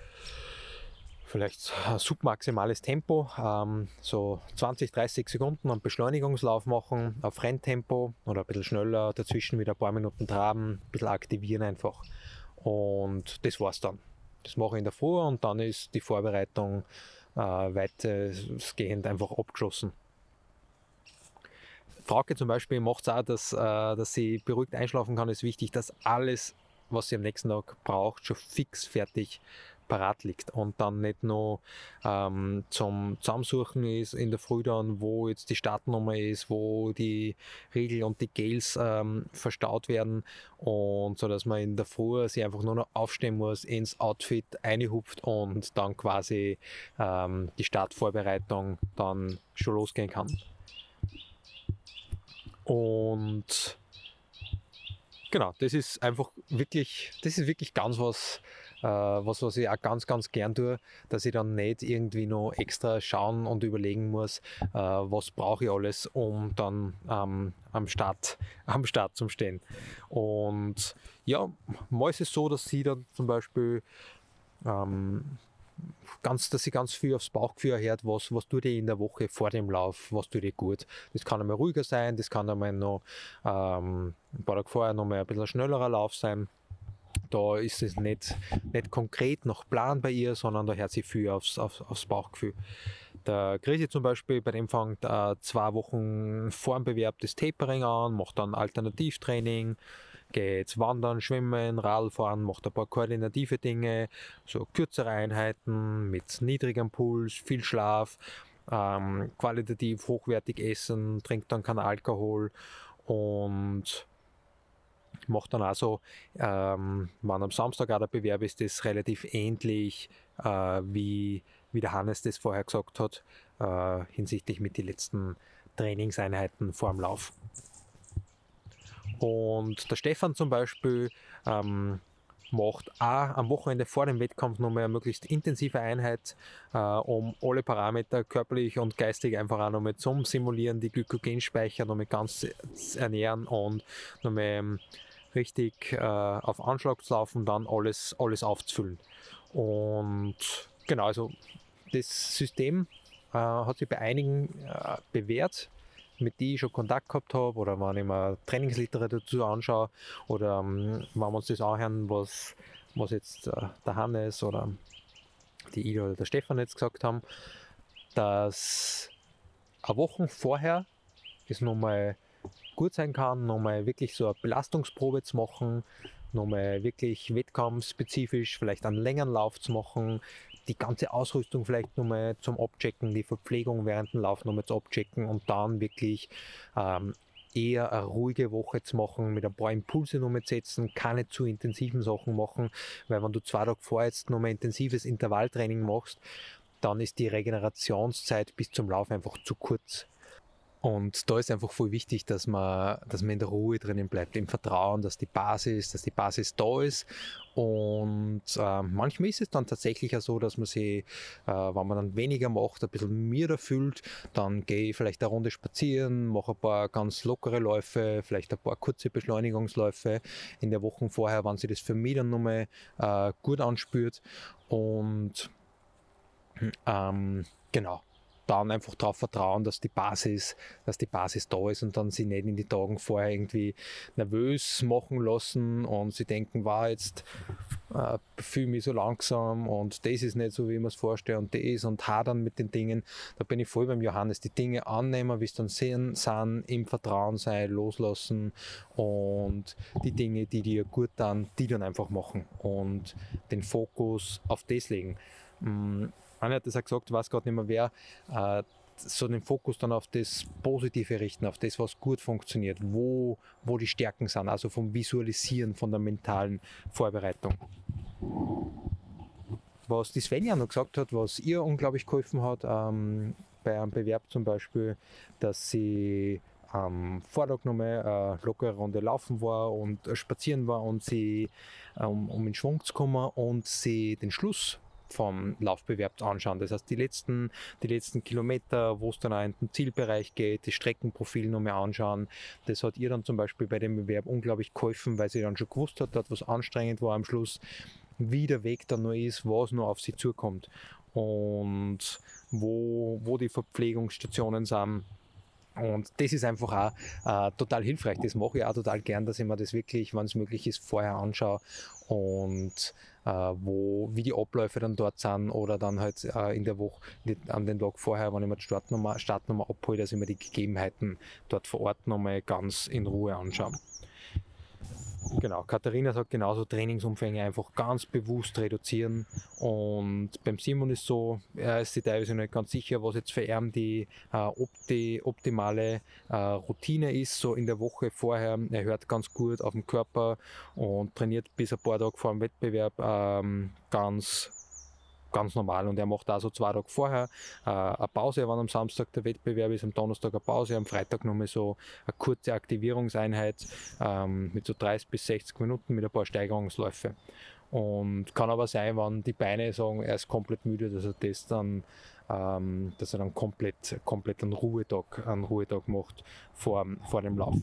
vielleicht ein submaximales Tempo, ähm, so 20, 30 Sekunden einen Beschleunigungslauf machen auf Renntempo oder ein bisschen schneller, dazwischen wieder ein paar Minuten traben, ein bisschen aktivieren einfach. Und das war's dann. Das mache ich in der Früh und dann ist die Vorbereitung äh, weitestgehend einfach abgeschlossen. Frauke zum Beispiel macht es auch, dass, äh, dass sie beruhigt einschlafen kann, ist wichtig, dass alles, was sie am nächsten Tag braucht, schon fix fertig parat liegt und dann nicht nur ähm, zum Zusammensuchen ist in der Früh dann, wo jetzt die Startnummer ist, wo die Riegel und die Gels ähm, verstaut werden und so, dass man in der Früh sich einfach nur noch aufstehen muss, ins Outfit einhupft und dann quasi ähm, die Startvorbereitung dann schon losgehen kann. Und genau, das ist einfach wirklich, das ist wirklich ganz was, äh, was, was ich auch ganz, ganz gern tue, dass ich dann nicht irgendwie noch extra schauen und überlegen muss, äh, was brauche ich alles, um dann ähm, am Start, am Start zu stehen. Und ja, mal ist es so, dass sie dann zum Beispiel ähm, ganz, dass sie ganz viel aufs Bauchgefühl hört, was, was tut ihr in der Woche vor dem Lauf, was tut ihr gut. Das kann einmal ruhiger sein, das kann einmal noch ähm, ein paar Tage vorher noch mal ein bisschen schnellerer Lauf sein. Da ist es nicht, nicht konkret nach Plan bei ihr, sondern da hört sie viel aufs, aufs, aufs Bauchgefühl. Der Grisi zum Beispiel, bei dem fängt äh, zwei Wochen vor dem Bewerb das Tapering an, macht dann Alternativtraining, geht wandern, schwimmen, Radfahren, macht ein paar koordinative Dinge, so kürzere Einheiten mit niedrigem Puls, viel Schlaf, ähm, qualitativ hochwertig essen, trinkt dann keinen Alkohol und macht dann also, ähm, wenn am Samstag auch der Bewerb ist, das relativ ähnlich, äh, wie, wie der Hannes das vorher gesagt hat, äh, hinsichtlich mit den letzten Trainingseinheiten vor dem Lauf. Und der Stefan zum Beispiel ähm, macht auch am Wochenende vor dem Wettkampf nochmal eine möglichst intensive Einheit, äh, um alle Parameter körperlich und geistig einfach auch nochmal zum Simulieren, die Glykogenspeicher nochmal ganz ernähren und nochmal ähm, richtig äh, auf Anschlag zu laufen, dann alles, alles aufzufüllen. Und genau, also das System äh, hat sich bei einigen äh, bewährt mit denen ich schon Kontakt gehabt habe oder wenn ich mir Trainingsliteratur dazu anschaue oder ähm, wenn wir uns das anhören, was, was jetzt äh, der Hannes oder die Ida oder der Stefan jetzt gesagt haben, dass eine Woche vorher es nochmal gut sein kann, nochmal wirklich so eine Belastungsprobe zu machen, nochmal wirklich wettkampfspezifisch vielleicht einen längeren Lauf zu machen, die ganze Ausrüstung vielleicht nochmal zum Abchecken, die Verpflegung während dem Lauf nochmal zu abchecken und dann wirklich ähm, eher eine ruhige Woche zu machen, mit ein paar Impulse nochmal zu setzen, keine zu intensiven Sachen machen, weil wenn du zwei Tage vor jetzt nochmal intensives Intervalltraining machst, dann ist die Regenerationszeit bis zum Lauf einfach zu kurz. Und da ist einfach voll wichtig, dass man, dass man in der Ruhe drinnen bleibt, im Vertrauen, dass die Basis, dass die Basis da ist. Und äh, manchmal ist es dann tatsächlich auch so, dass man sich, äh, wenn man dann weniger macht, ein bisschen müder fühlt, dann gehe ich vielleicht eine Runde spazieren, mache ein paar ganz lockere Läufe, vielleicht ein paar kurze Beschleunigungsläufe in der Woche vorher, wenn sich das für mich dann nochmal äh, gut anspürt. Und ähm, genau, dann einfach darauf vertrauen, dass die Basis, dass die Basis da ist und dann sie nicht in die Tagen vorher irgendwie nervös machen lassen und sie denken, war jetzt äh, fühle mich so langsam und das ist nicht so, wie ich mir es vorstelle und das und hadern mit den Dingen. Da bin ich voll beim Johannes. Die Dinge annehmen, wie es dann sehen, sind, im Vertrauen sein, loslassen und die Dinge, die dir gut dann, die dann einfach machen und den Fokus auf das legen. Mhm einer hat das auch gesagt, weiß gerade nicht mehr wer, äh, so den Fokus dann auf das Positive richten, auf das, was gut funktioniert, wo, wo die Stärken sind, also vom Visualisieren, von der mentalen Vorbereitung. Was die Svenja noch gesagt hat, was ihr unglaublich geholfen hat, ähm, bei einem Bewerb zum Beispiel, dass sie am Vortag nochmal eine lockere Runde laufen war und spazieren war und sie, um, um in Schwung zu kommen und sie den Schluss vom Laufbewerb anschauen. Das heißt, die letzten, die letzten Kilometer, wo es dann auch in den Zielbereich geht, das Streckenprofil nochmal anschauen. Das hat ihr dann zum Beispiel bei dem Bewerb unglaublich geholfen, weil sie dann schon gewusst hat, dass was anstrengend war am Schluss, wie der Weg dann noch ist, was noch auf sie zukommt und wo, wo die Verpflegungsstationen sind und das ist einfach auch äh, total hilfreich. Das mache ich auch total gern, dass ich mir das wirklich, wenn es möglich ist, vorher anschaue und äh, wo, wie die Abläufe dann dort sind oder dann halt äh, in der Woche, an den Tag vorher, wenn ich mir die Startnummer, Startnummer abhole, dass ich mir die Gegebenheiten dort vor Ort nochmal ganz in Ruhe anschaue. Genau, Katharina sagt genauso, Trainingsumfänge einfach ganz bewusst reduzieren. Und beim Simon ist so, er ist sich teilweise nicht ganz sicher, was jetzt für ihn die, äh, ob die optimale äh, Routine ist, so in der Woche vorher. Er hört ganz gut auf den Körper und trainiert bis ein paar Tage vor dem Wettbewerb ähm, ganz ganz normal. Und er macht auch so zwei Tage vorher äh, eine Pause, wenn am Samstag der Wettbewerb ist, am Donnerstag eine Pause, am Freitag nochmal so eine kurze Aktivierungseinheit ähm, mit so 30 bis 60 Minuten mit ein paar Steigerungsläufe. Und kann aber sein, wenn die Beine sagen, er ist komplett müde, dass er das dann, ähm, dass er dann komplett, komplett einen Ruhetag, einen Ruhetag macht vor, vor dem Lauf.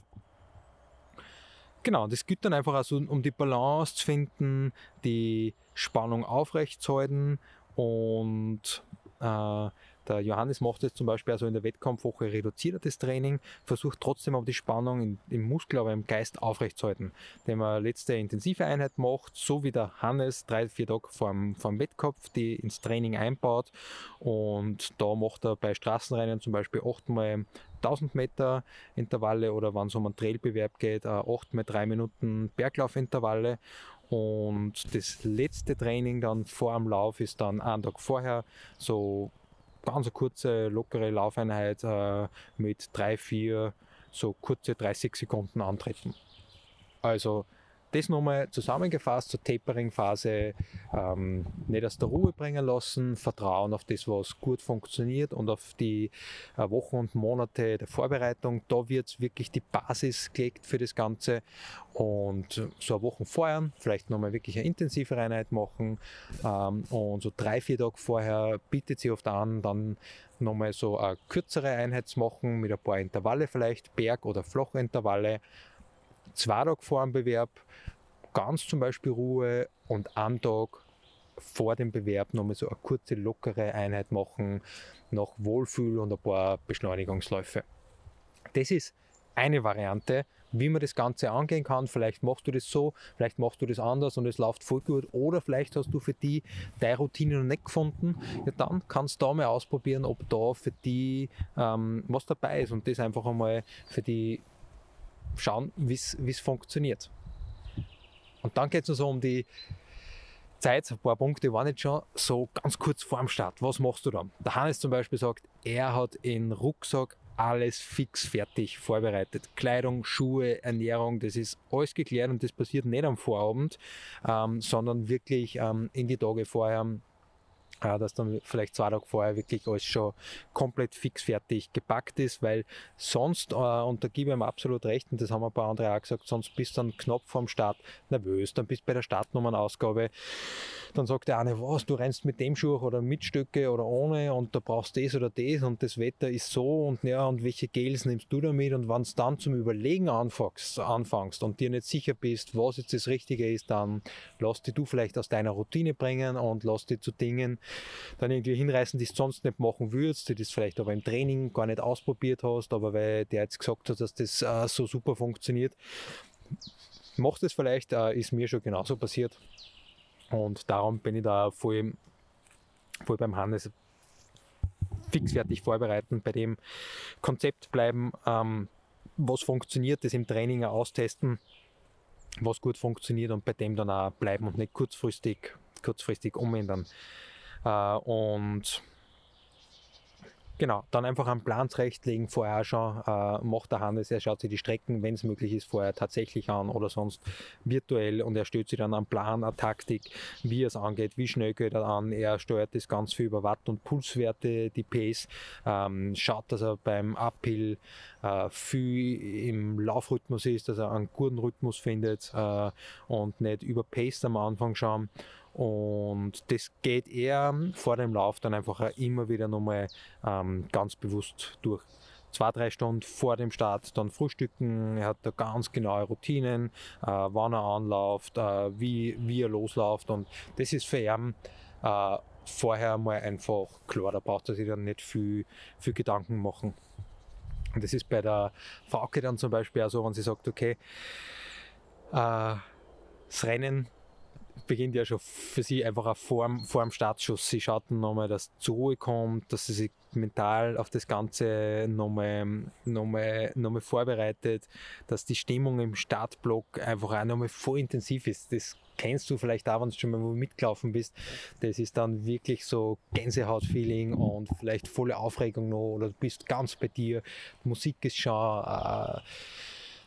Genau, das gilt dann einfach also, um die Balance zu finden, die Spannung aufrechtzuerhalten und äh, der Johannes macht es zum Beispiel also in der Wettkampfwoche reduziert er das Training, versucht trotzdem aber die Spannung in, im Muskel, aber im Geist aufrechtzuerhalten. Indem er letzte intensive Einheit macht, so wie der Hannes drei, vier Tage vor dem, vor dem Wettkampf, die ins Training einbaut. Und da macht er bei Straßenrennen zum Beispiel achtmal 1000 Meter Intervalle oder wenn es um einen Trailbewerb geht, 8 mal 3 Minuten Berglaufintervalle und das letzte Training dann vor dem Lauf ist dann einen Tag vorher, so ganz eine kurze, lockere Laufeinheit äh, mit drei, vier, so kurze 30 Sekunden antreten. Also das nochmal zusammengefasst zur Tapering-Phase, ähm, nicht aus der Ruhe bringen lassen, Vertrauen auf das, was gut funktioniert und auf die äh, Wochen und Monate der Vorbereitung. Da wird wirklich die Basis gelegt für das Ganze und so eine Woche vorher vielleicht nochmal wirklich eine intensivere Einheit machen ähm, und so drei, vier Tage vorher bietet sich oft an, dann nochmal so eine kürzere Einheit zu machen mit ein paar Intervalle vielleicht, Berg- oder Flochintervalle zwei Tage vor dem Bewerb ganz zum Beispiel Ruhe und am Tag vor dem Bewerb nochmal so eine kurze, lockere Einheit machen, nach Wohlfühl und ein paar Beschleunigungsläufe. Das ist eine Variante, wie man das Ganze angehen kann. Vielleicht machst du das so, vielleicht machst du das anders und es läuft voll gut. Oder vielleicht hast du für die deine Routine noch nicht gefunden. Ja, dann kannst du da mal ausprobieren, ob da für die ähm, was dabei ist und das einfach einmal für die schauen, wie es funktioniert. Und dann geht es noch so um die Zeit, ein paar Punkte waren jetzt schon so ganz kurz vor dem Start. Was machst du dann? Der Hannes zum Beispiel sagt, er hat in Rucksack alles fix fertig vorbereitet. Kleidung, Schuhe, Ernährung, das ist alles geklärt und das passiert nicht am Vorabend, ähm, sondern wirklich ähm, in die Tage vorher dass dann vielleicht zwei Tage vorher wirklich alles schon komplett fix fertig gepackt ist, weil sonst, äh, und da gebe ich ihm absolut recht, und das haben ein paar andere auch gesagt, sonst bist du dann knapp vorm Start nervös, dann bist du bei der Startnummernausgabe, dann sagt der eine, was, du rennst mit dem Schuh oder mit Stöcke oder ohne und da brauchst du das oder das und das Wetter ist so und ja, und welche Gels nimmst du damit? Und wenn es dann zum Überlegen anfängst, anfängst und dir nicht sicher bist, was jetzt das Richtige ist, dann lass dich du vielleicht aus deiner Routine bringen und lass dich zu Dingen dann irgendwie hinreißen, die du sonst nicht machen würdest, die das vielleicht aber im Training gar nicht ausprobiert hast, aber weil der jetzt gesagt hat, dass das äh, so super funktioniert. Macht es vielleicht, äh, ist mir schon genauso passiert. Und darum bin ich da voll, voll beim Hannes fixfertig vorbereiten, bei dem Konzept bleiben, ähm, was funktioniert, das im Training austesten, was gut funktioniert und bei dem dann auch bleiben und nicht kurzfristig, kurzfristig umändern. Äh, und Genau, dann einfach einen Plan zurechtlegen, vorher schon, äh, macht der Hannes, er schaut sich die Strecken, wenn es möglich ist, vorher tatsächlich an oder sonst virtuell und er stellt sich dann einen Plan, eine Taktik, wie es angeht, wie schnell geht er an, er steuert das ganz viel über Watt- und Pulswerte, die Pace, ähm, schaut, dass er beim Uphill äh, viel im Laufrhythmus ist, dass er einen guten Rhythmus findet äh, und nicht überpaced am Anfang schon und das geht er vor dem Lauf dann einfach immer wieder nochmal ähm, ganz bewusst durch. Zwei, drei Stunden vor dem Start dann frühstücken. Er hat da ganz genaue Routinen, äh, wann er anläuft, äh, wie, wie er losläuft. Und das ist für ihn äh, vorher mal einfach klar. Da braucht er sich dann nicht viel, viel Gedanken machen. Und das ist bei der Fauke dann zum Beispiel auch so, wenn sie sagt, okay, äh, das Rennen beginnt ja schon für sie einfach auch vor, dem Startschuss. Sie schaut nochmal, dass zur Ruhe kommt, dass sie sich mental auf das Ganze nochmal, nochmal, nochmal vorbereitet, dass die Stimmung im Startblock einfach auch nochmal voll intensiv ist. Das kennst du vielleicht auch, wenn du schon mal mitgelaufen bist. Das ist dann wirklich so Gänsehaut-Feeling und vielleicht volle Aufregung noch oder du bist ganz bei dir. Musik ist schon äh,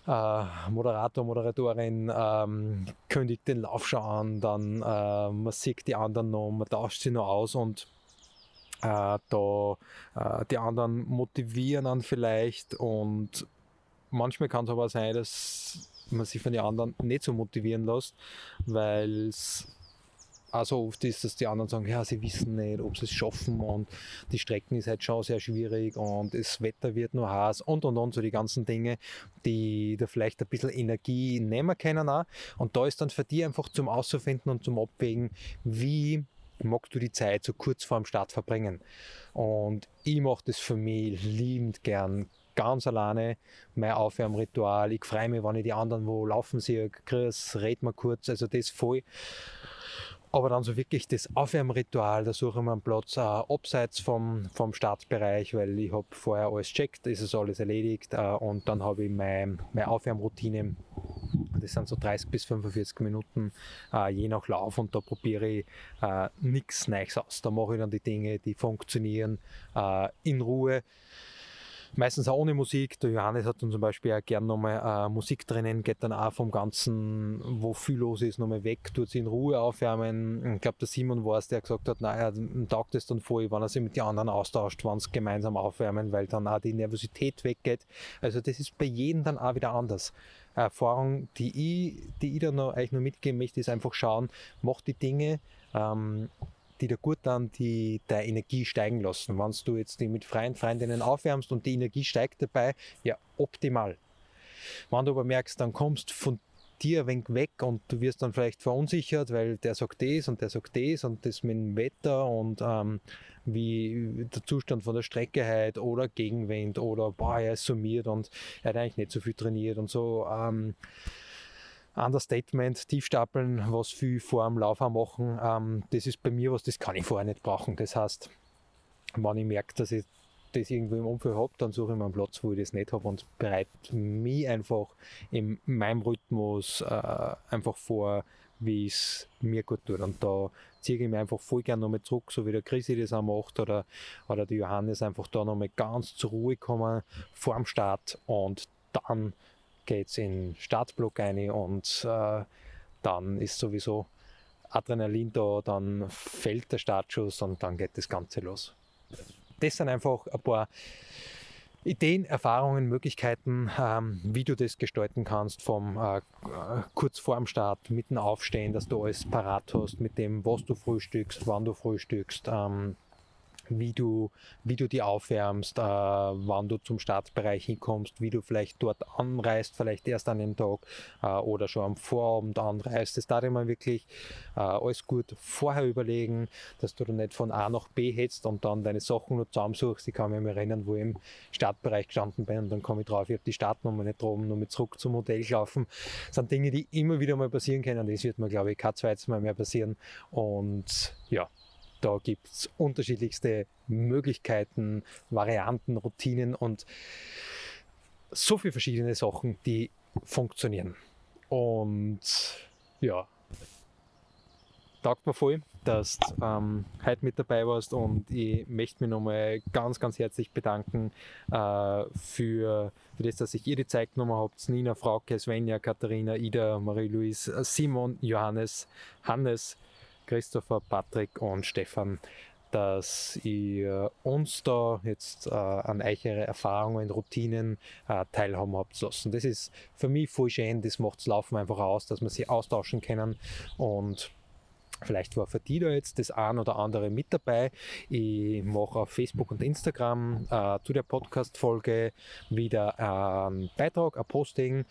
Moderator, Moderatorin ähm, kündigt den Lauf schon an, dann äh, man sieht die anderen noch, man tauscht sie noch aus und äh, da äh, die anderen motivieren dann vielleicht und manchmal kann es aber sein, dass man sich von den anderen nicht so motivieren lässt, weil es also oft ist, dass die anderen sagen, ja, sie wissen nicht, ob sie es schaffen und die Strecken ist halt schon sehr schwierig und das Wetter wird nur heiß und und und so die ganzen Dinge, die da vielleicht ein bisschen Energie nehmen können auch. Und da ist dann für die einfach zum Auszufinden und zum Abwägen, wie magst du die Zeit so kurz vor dem Start verbringen. Und ich mache das für mich liebend gern, ganz alleine mein Aufwärmritual. Ich freue mich, wenn ich die anderen wo laufen sehe, Chris, red mal kurz, also das voll. Aber dann so wirklich das Aufwärmritual, da suche ich mir einen Platz äh, abseits vom, vom Startbereich, weil ich habe vorher alles checkt, ist es alles erledigt äh, und dann habe ich meine, meine Aufwärmroutine. Das sind so 30 bis 45 Minuten, äh, je nach Lauf und da probiere ich äh, nichts Neues aus. Da mache ich dann die Dinge, die funktionieren äh, in Ruhe meistens auch ohne Musik. Der Johannes hat dann zum Beispiel auch gern nochmal äh, Musik drinnen, geht dann auch vom Ganzen, wo viel los ist, nochmal weg, tut sie in Ruhe aufwärmen. Ich glaube, der Simon war es, der gesagt hat, naja, taugt es dann voll, wenn er sich mit den anderen austauscht, wenn sie gemeinsam aufwärmen, weil dann auch die Nervosität weggeht. Also das ist bei jedem dann auch wieder anders. Erfahrung, die ich, die ich da noch, euch noch mitgeben möchte, ist einfach schauen, macht die Dinge, ähm, die dir gut dann die der Energie steigen lassen. Wenn du jetzt die mit freien Freundinnen aufwärmst und die Energie steigt dabei, ja, optimal. Wenn du aber merkst, dann kommst von dir ein wenig weg und du wirst dann vielleicht verunsichert, weil der sagt das und der sagt das und das mit dem Wetter und ähm, wie der Zustand von der Strecke halt oder Gegenwind oder boah, er ist summiert und er hat eigentlich nicht so viel trainiert und so. Ähm, Understatement, Tiefstapeln, was viel vor dem Lauf machen, ähm, das ist bei mir was, das kann ich vorher nicht brauchen. Das heißt, wenn ich merke, dass ich das irgendwo im Umfeld habe, dann suche ich mir einen Platz, wo ich das nicht habe und bereite mich einfach in meinem Rhythmus äh, einfach vor, wie es mir gut tut. Und da ziehe ich mich einfach voll gerne nochmal zurück, so wie der Chrissy das auch macht oder, oder der Johannes einfach da nochmal ganz zur Ruhe kommen vor dem Start und dann geht es in Startblock rein und äh, dann ist sowieso Adrenalin da, dann fällt der Startschuss und dann geht das Ganze los. Das sind einfach ein paar Ideen, Erfahrungen, Möglichkeiten, ähm, wie du das gestalten kannst, vom äh, kurz vor dem Start, mit dem Aufstehen, dass du alles parat hast, mit dem, was du frühstückst, wann du frühstückst. Ähm, wie du, wie du die aufwärmst, äh, wann du zum Startbereich hinkommst, wie du vielleicht dort anreist, vielleicht erst an dem Tag äh, oder schon am Vorabend anreist. Das darf immer wirklich äh, alles gut vorher überlegen, dass du nicht von A nach B hetzt und dann deine Sachen nur zusammensuchst. Ich kann mich erinnern, wo ich im Startbereich gestanden bin und dann komme ich drauf, ich habe die Startnummer nicht drum, nur mit zurück zum Hotel gelaufen. Das sind Dinge, die immer wieder mal passieren können. Das wird mir, glaube ich, kein zweites Mal mehr passieren. Und ja, da gibt es unterschiedlichste Möglichkeiten, Varianten, Routinen und so viele verschiedene Sachen, die funktionieren. Und ja, taugt mir voll, dass du ähm, heute mit dabei warst und ich möchte mich nochmal ganz, ganz herzlich bedanken äh, für, für das, dass ich ihr die Zeit genommen habt. Nina, Frauke, Svenja, Katharina, Ida, Marie-Louise, Simon, Johannes, Hannes, Christopher, Patrick und Stefan, dass ihr uns da jetzt äh, an eure Erfahrungen, Routinen äh, teilhaben habt lassen. Das ist für mich voll schön, das macht das Laufen einfach aus, dass wir sie austauschen können und Vielleicht war für die da jetzt das ein oder andere mit dabei. Ich mache auf Facebook und Instagram äh, zu der Podcast-Folge wieder einen Beitrag, ein Posting,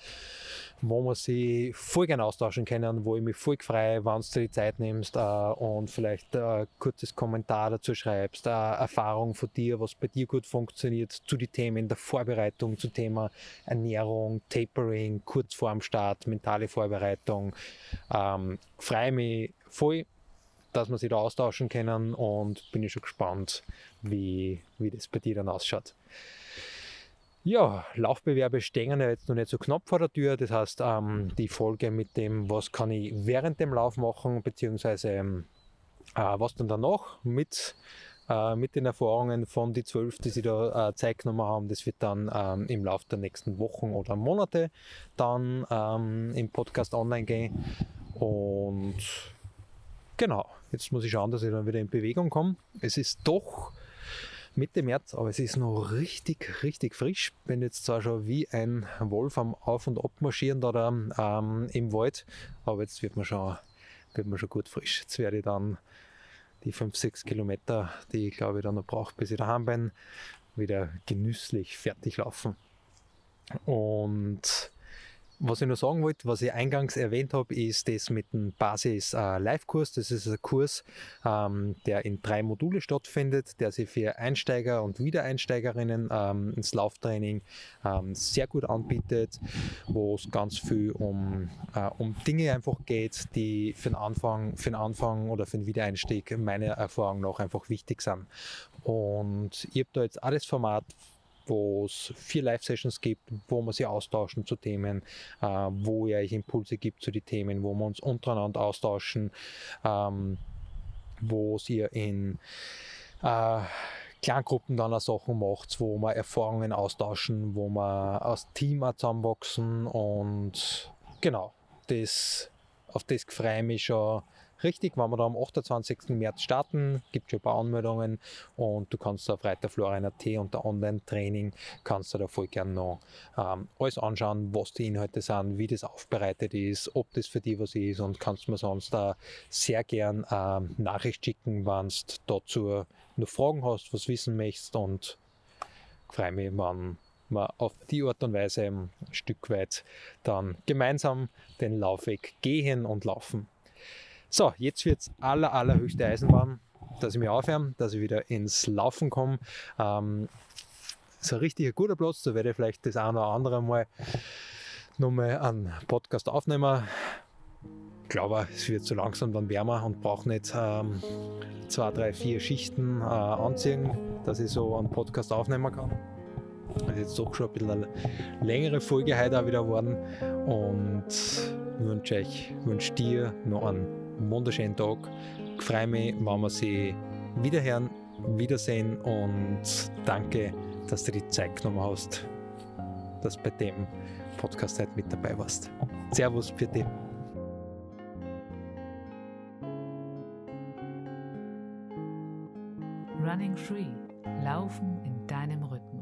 wo wir sie voll gerne austauschen können, wo ich mich voll freue, wenn du die Zeit nimmst äh, und vielleicht ein kurzes Kommentar dazu schreibst, eine Erfahrung von dir, was bei dir gut funktioniert, zu den Themen der Vorbereitung, zum Thema Ernährung, Tapering, kurz vorm Start, mentale Vorbereitung. Ähm, freue mich voll, dass wir sich da austauschen können und bin ich schon gespannt, wie, wie das bei dir dann ausschaut. Ja, Laufbewerbe stehen ja jetzt noch nicht so knapp vor der Tür. Das heißt, ähm, die Folge mit dem, was kann ich während dem Lauf machen, beziehungsweise ähm, äh, was dann danach mit, äh, mit den Erfahrungen von die zwölf, die sie da äh, Zeit genommen haben, das wird dann ähm, im Laufe der nächsten Wochen oder Monate dann ähm, im Podcast online gehen. Und Genau, jetzt muss ich schauen, dass ich dann wieder in Bewegung komme. Es ist doch Mitte März, aber es ist noch richtig, richtig frisch. Bin jetzt zwar schon wie ein Wolf am Auf- und Abmarschieren da, ähm, im Wald, aber jetzt wird man schon, wird man schon gut frisch. Jetzt werde ich dann die 5, 6 Kilometer, die ich glaube ich dann noch brauche, bis ich daheim bin, wieder genüsslich fertig laufen. Und was ich noch sagen wollte, was ich eingangs erwähnt habe, ist das mit dem Basis-Live-Kurs. Das ist ein Kurs, ähm, der in drei Module stattfindet, der sich für Einsteiger und Wiedereinsteigerinnen ähm, ins Lauftraining ähm, sehr gut anbietet, wo es ganz viel um, äh, um Dinge einfach geht, die für den Anfang, für den Anfang oder für den Wiedereinstieg meiner Erfahrung nach einfach wichtig sind. Und ich habe da jetzt alles Format wo es vier Live-Sessions gibt, wo wir sie austauschen zu Themen, äh, wo ihr euch Impulse gibt zu den Themen, wo wir uns untereinander austauschen, ähm, wo ihr in äh, Kleingruppen dann auch Sachen macht, wo wir Erfahrungen austauschen, wo wir als Team auch zusammenwachsen und genau, das, auf das freue ich mich schon richtig, wenn wir da am 28. März starten, gibt schon ein paar Anmeldungen und du kannst auf reiterflorian.at unter Online-Training kannst du da voll gerne noch ähm, alles anschauen, was die Inhalte sind, wie das aufbereitet ist, ob das für dich was ist und kannst mir sonst da sehr gern ähm, Nachricht schicken, wenn du dazu noch Fragen hast, was wissen möchtest und freue mich, wenn wir auf die Art und Weise ein Stück weit dann gemeinsam den Laufweg gehen und laufen. So, jetzt wird es aller, allerhöchste Eisenbahn, dass ich mich aufwärme, dass ich wieder ins Laufen komme. Ähm, ist ein richtig guter Platz, da werde ich vielleicht das eine oder andere Mal nochmal einen Podcast aufnehmen. Ich glaube, es wird so langsam dann wärmer und brauche nicht ähm, zwei, drei, vier Schichten äh, anziehen, dass ich so einen Podcast aufnehmen kann. Das ist jetzt doch schon ein bisschen eine längere Folge heute auch wieder geworden und wünsche euch, wünsche dir noch einen wunderschönen Tag. Ich freue mich, wenn wir sie wiederhören, wiedersehen und danke, dass du die Zeit genommen hast, dass du bei dem Podcast heute mit dabei warst. Servus, für dich. Running Free. Laufen in deinem Rhythmus.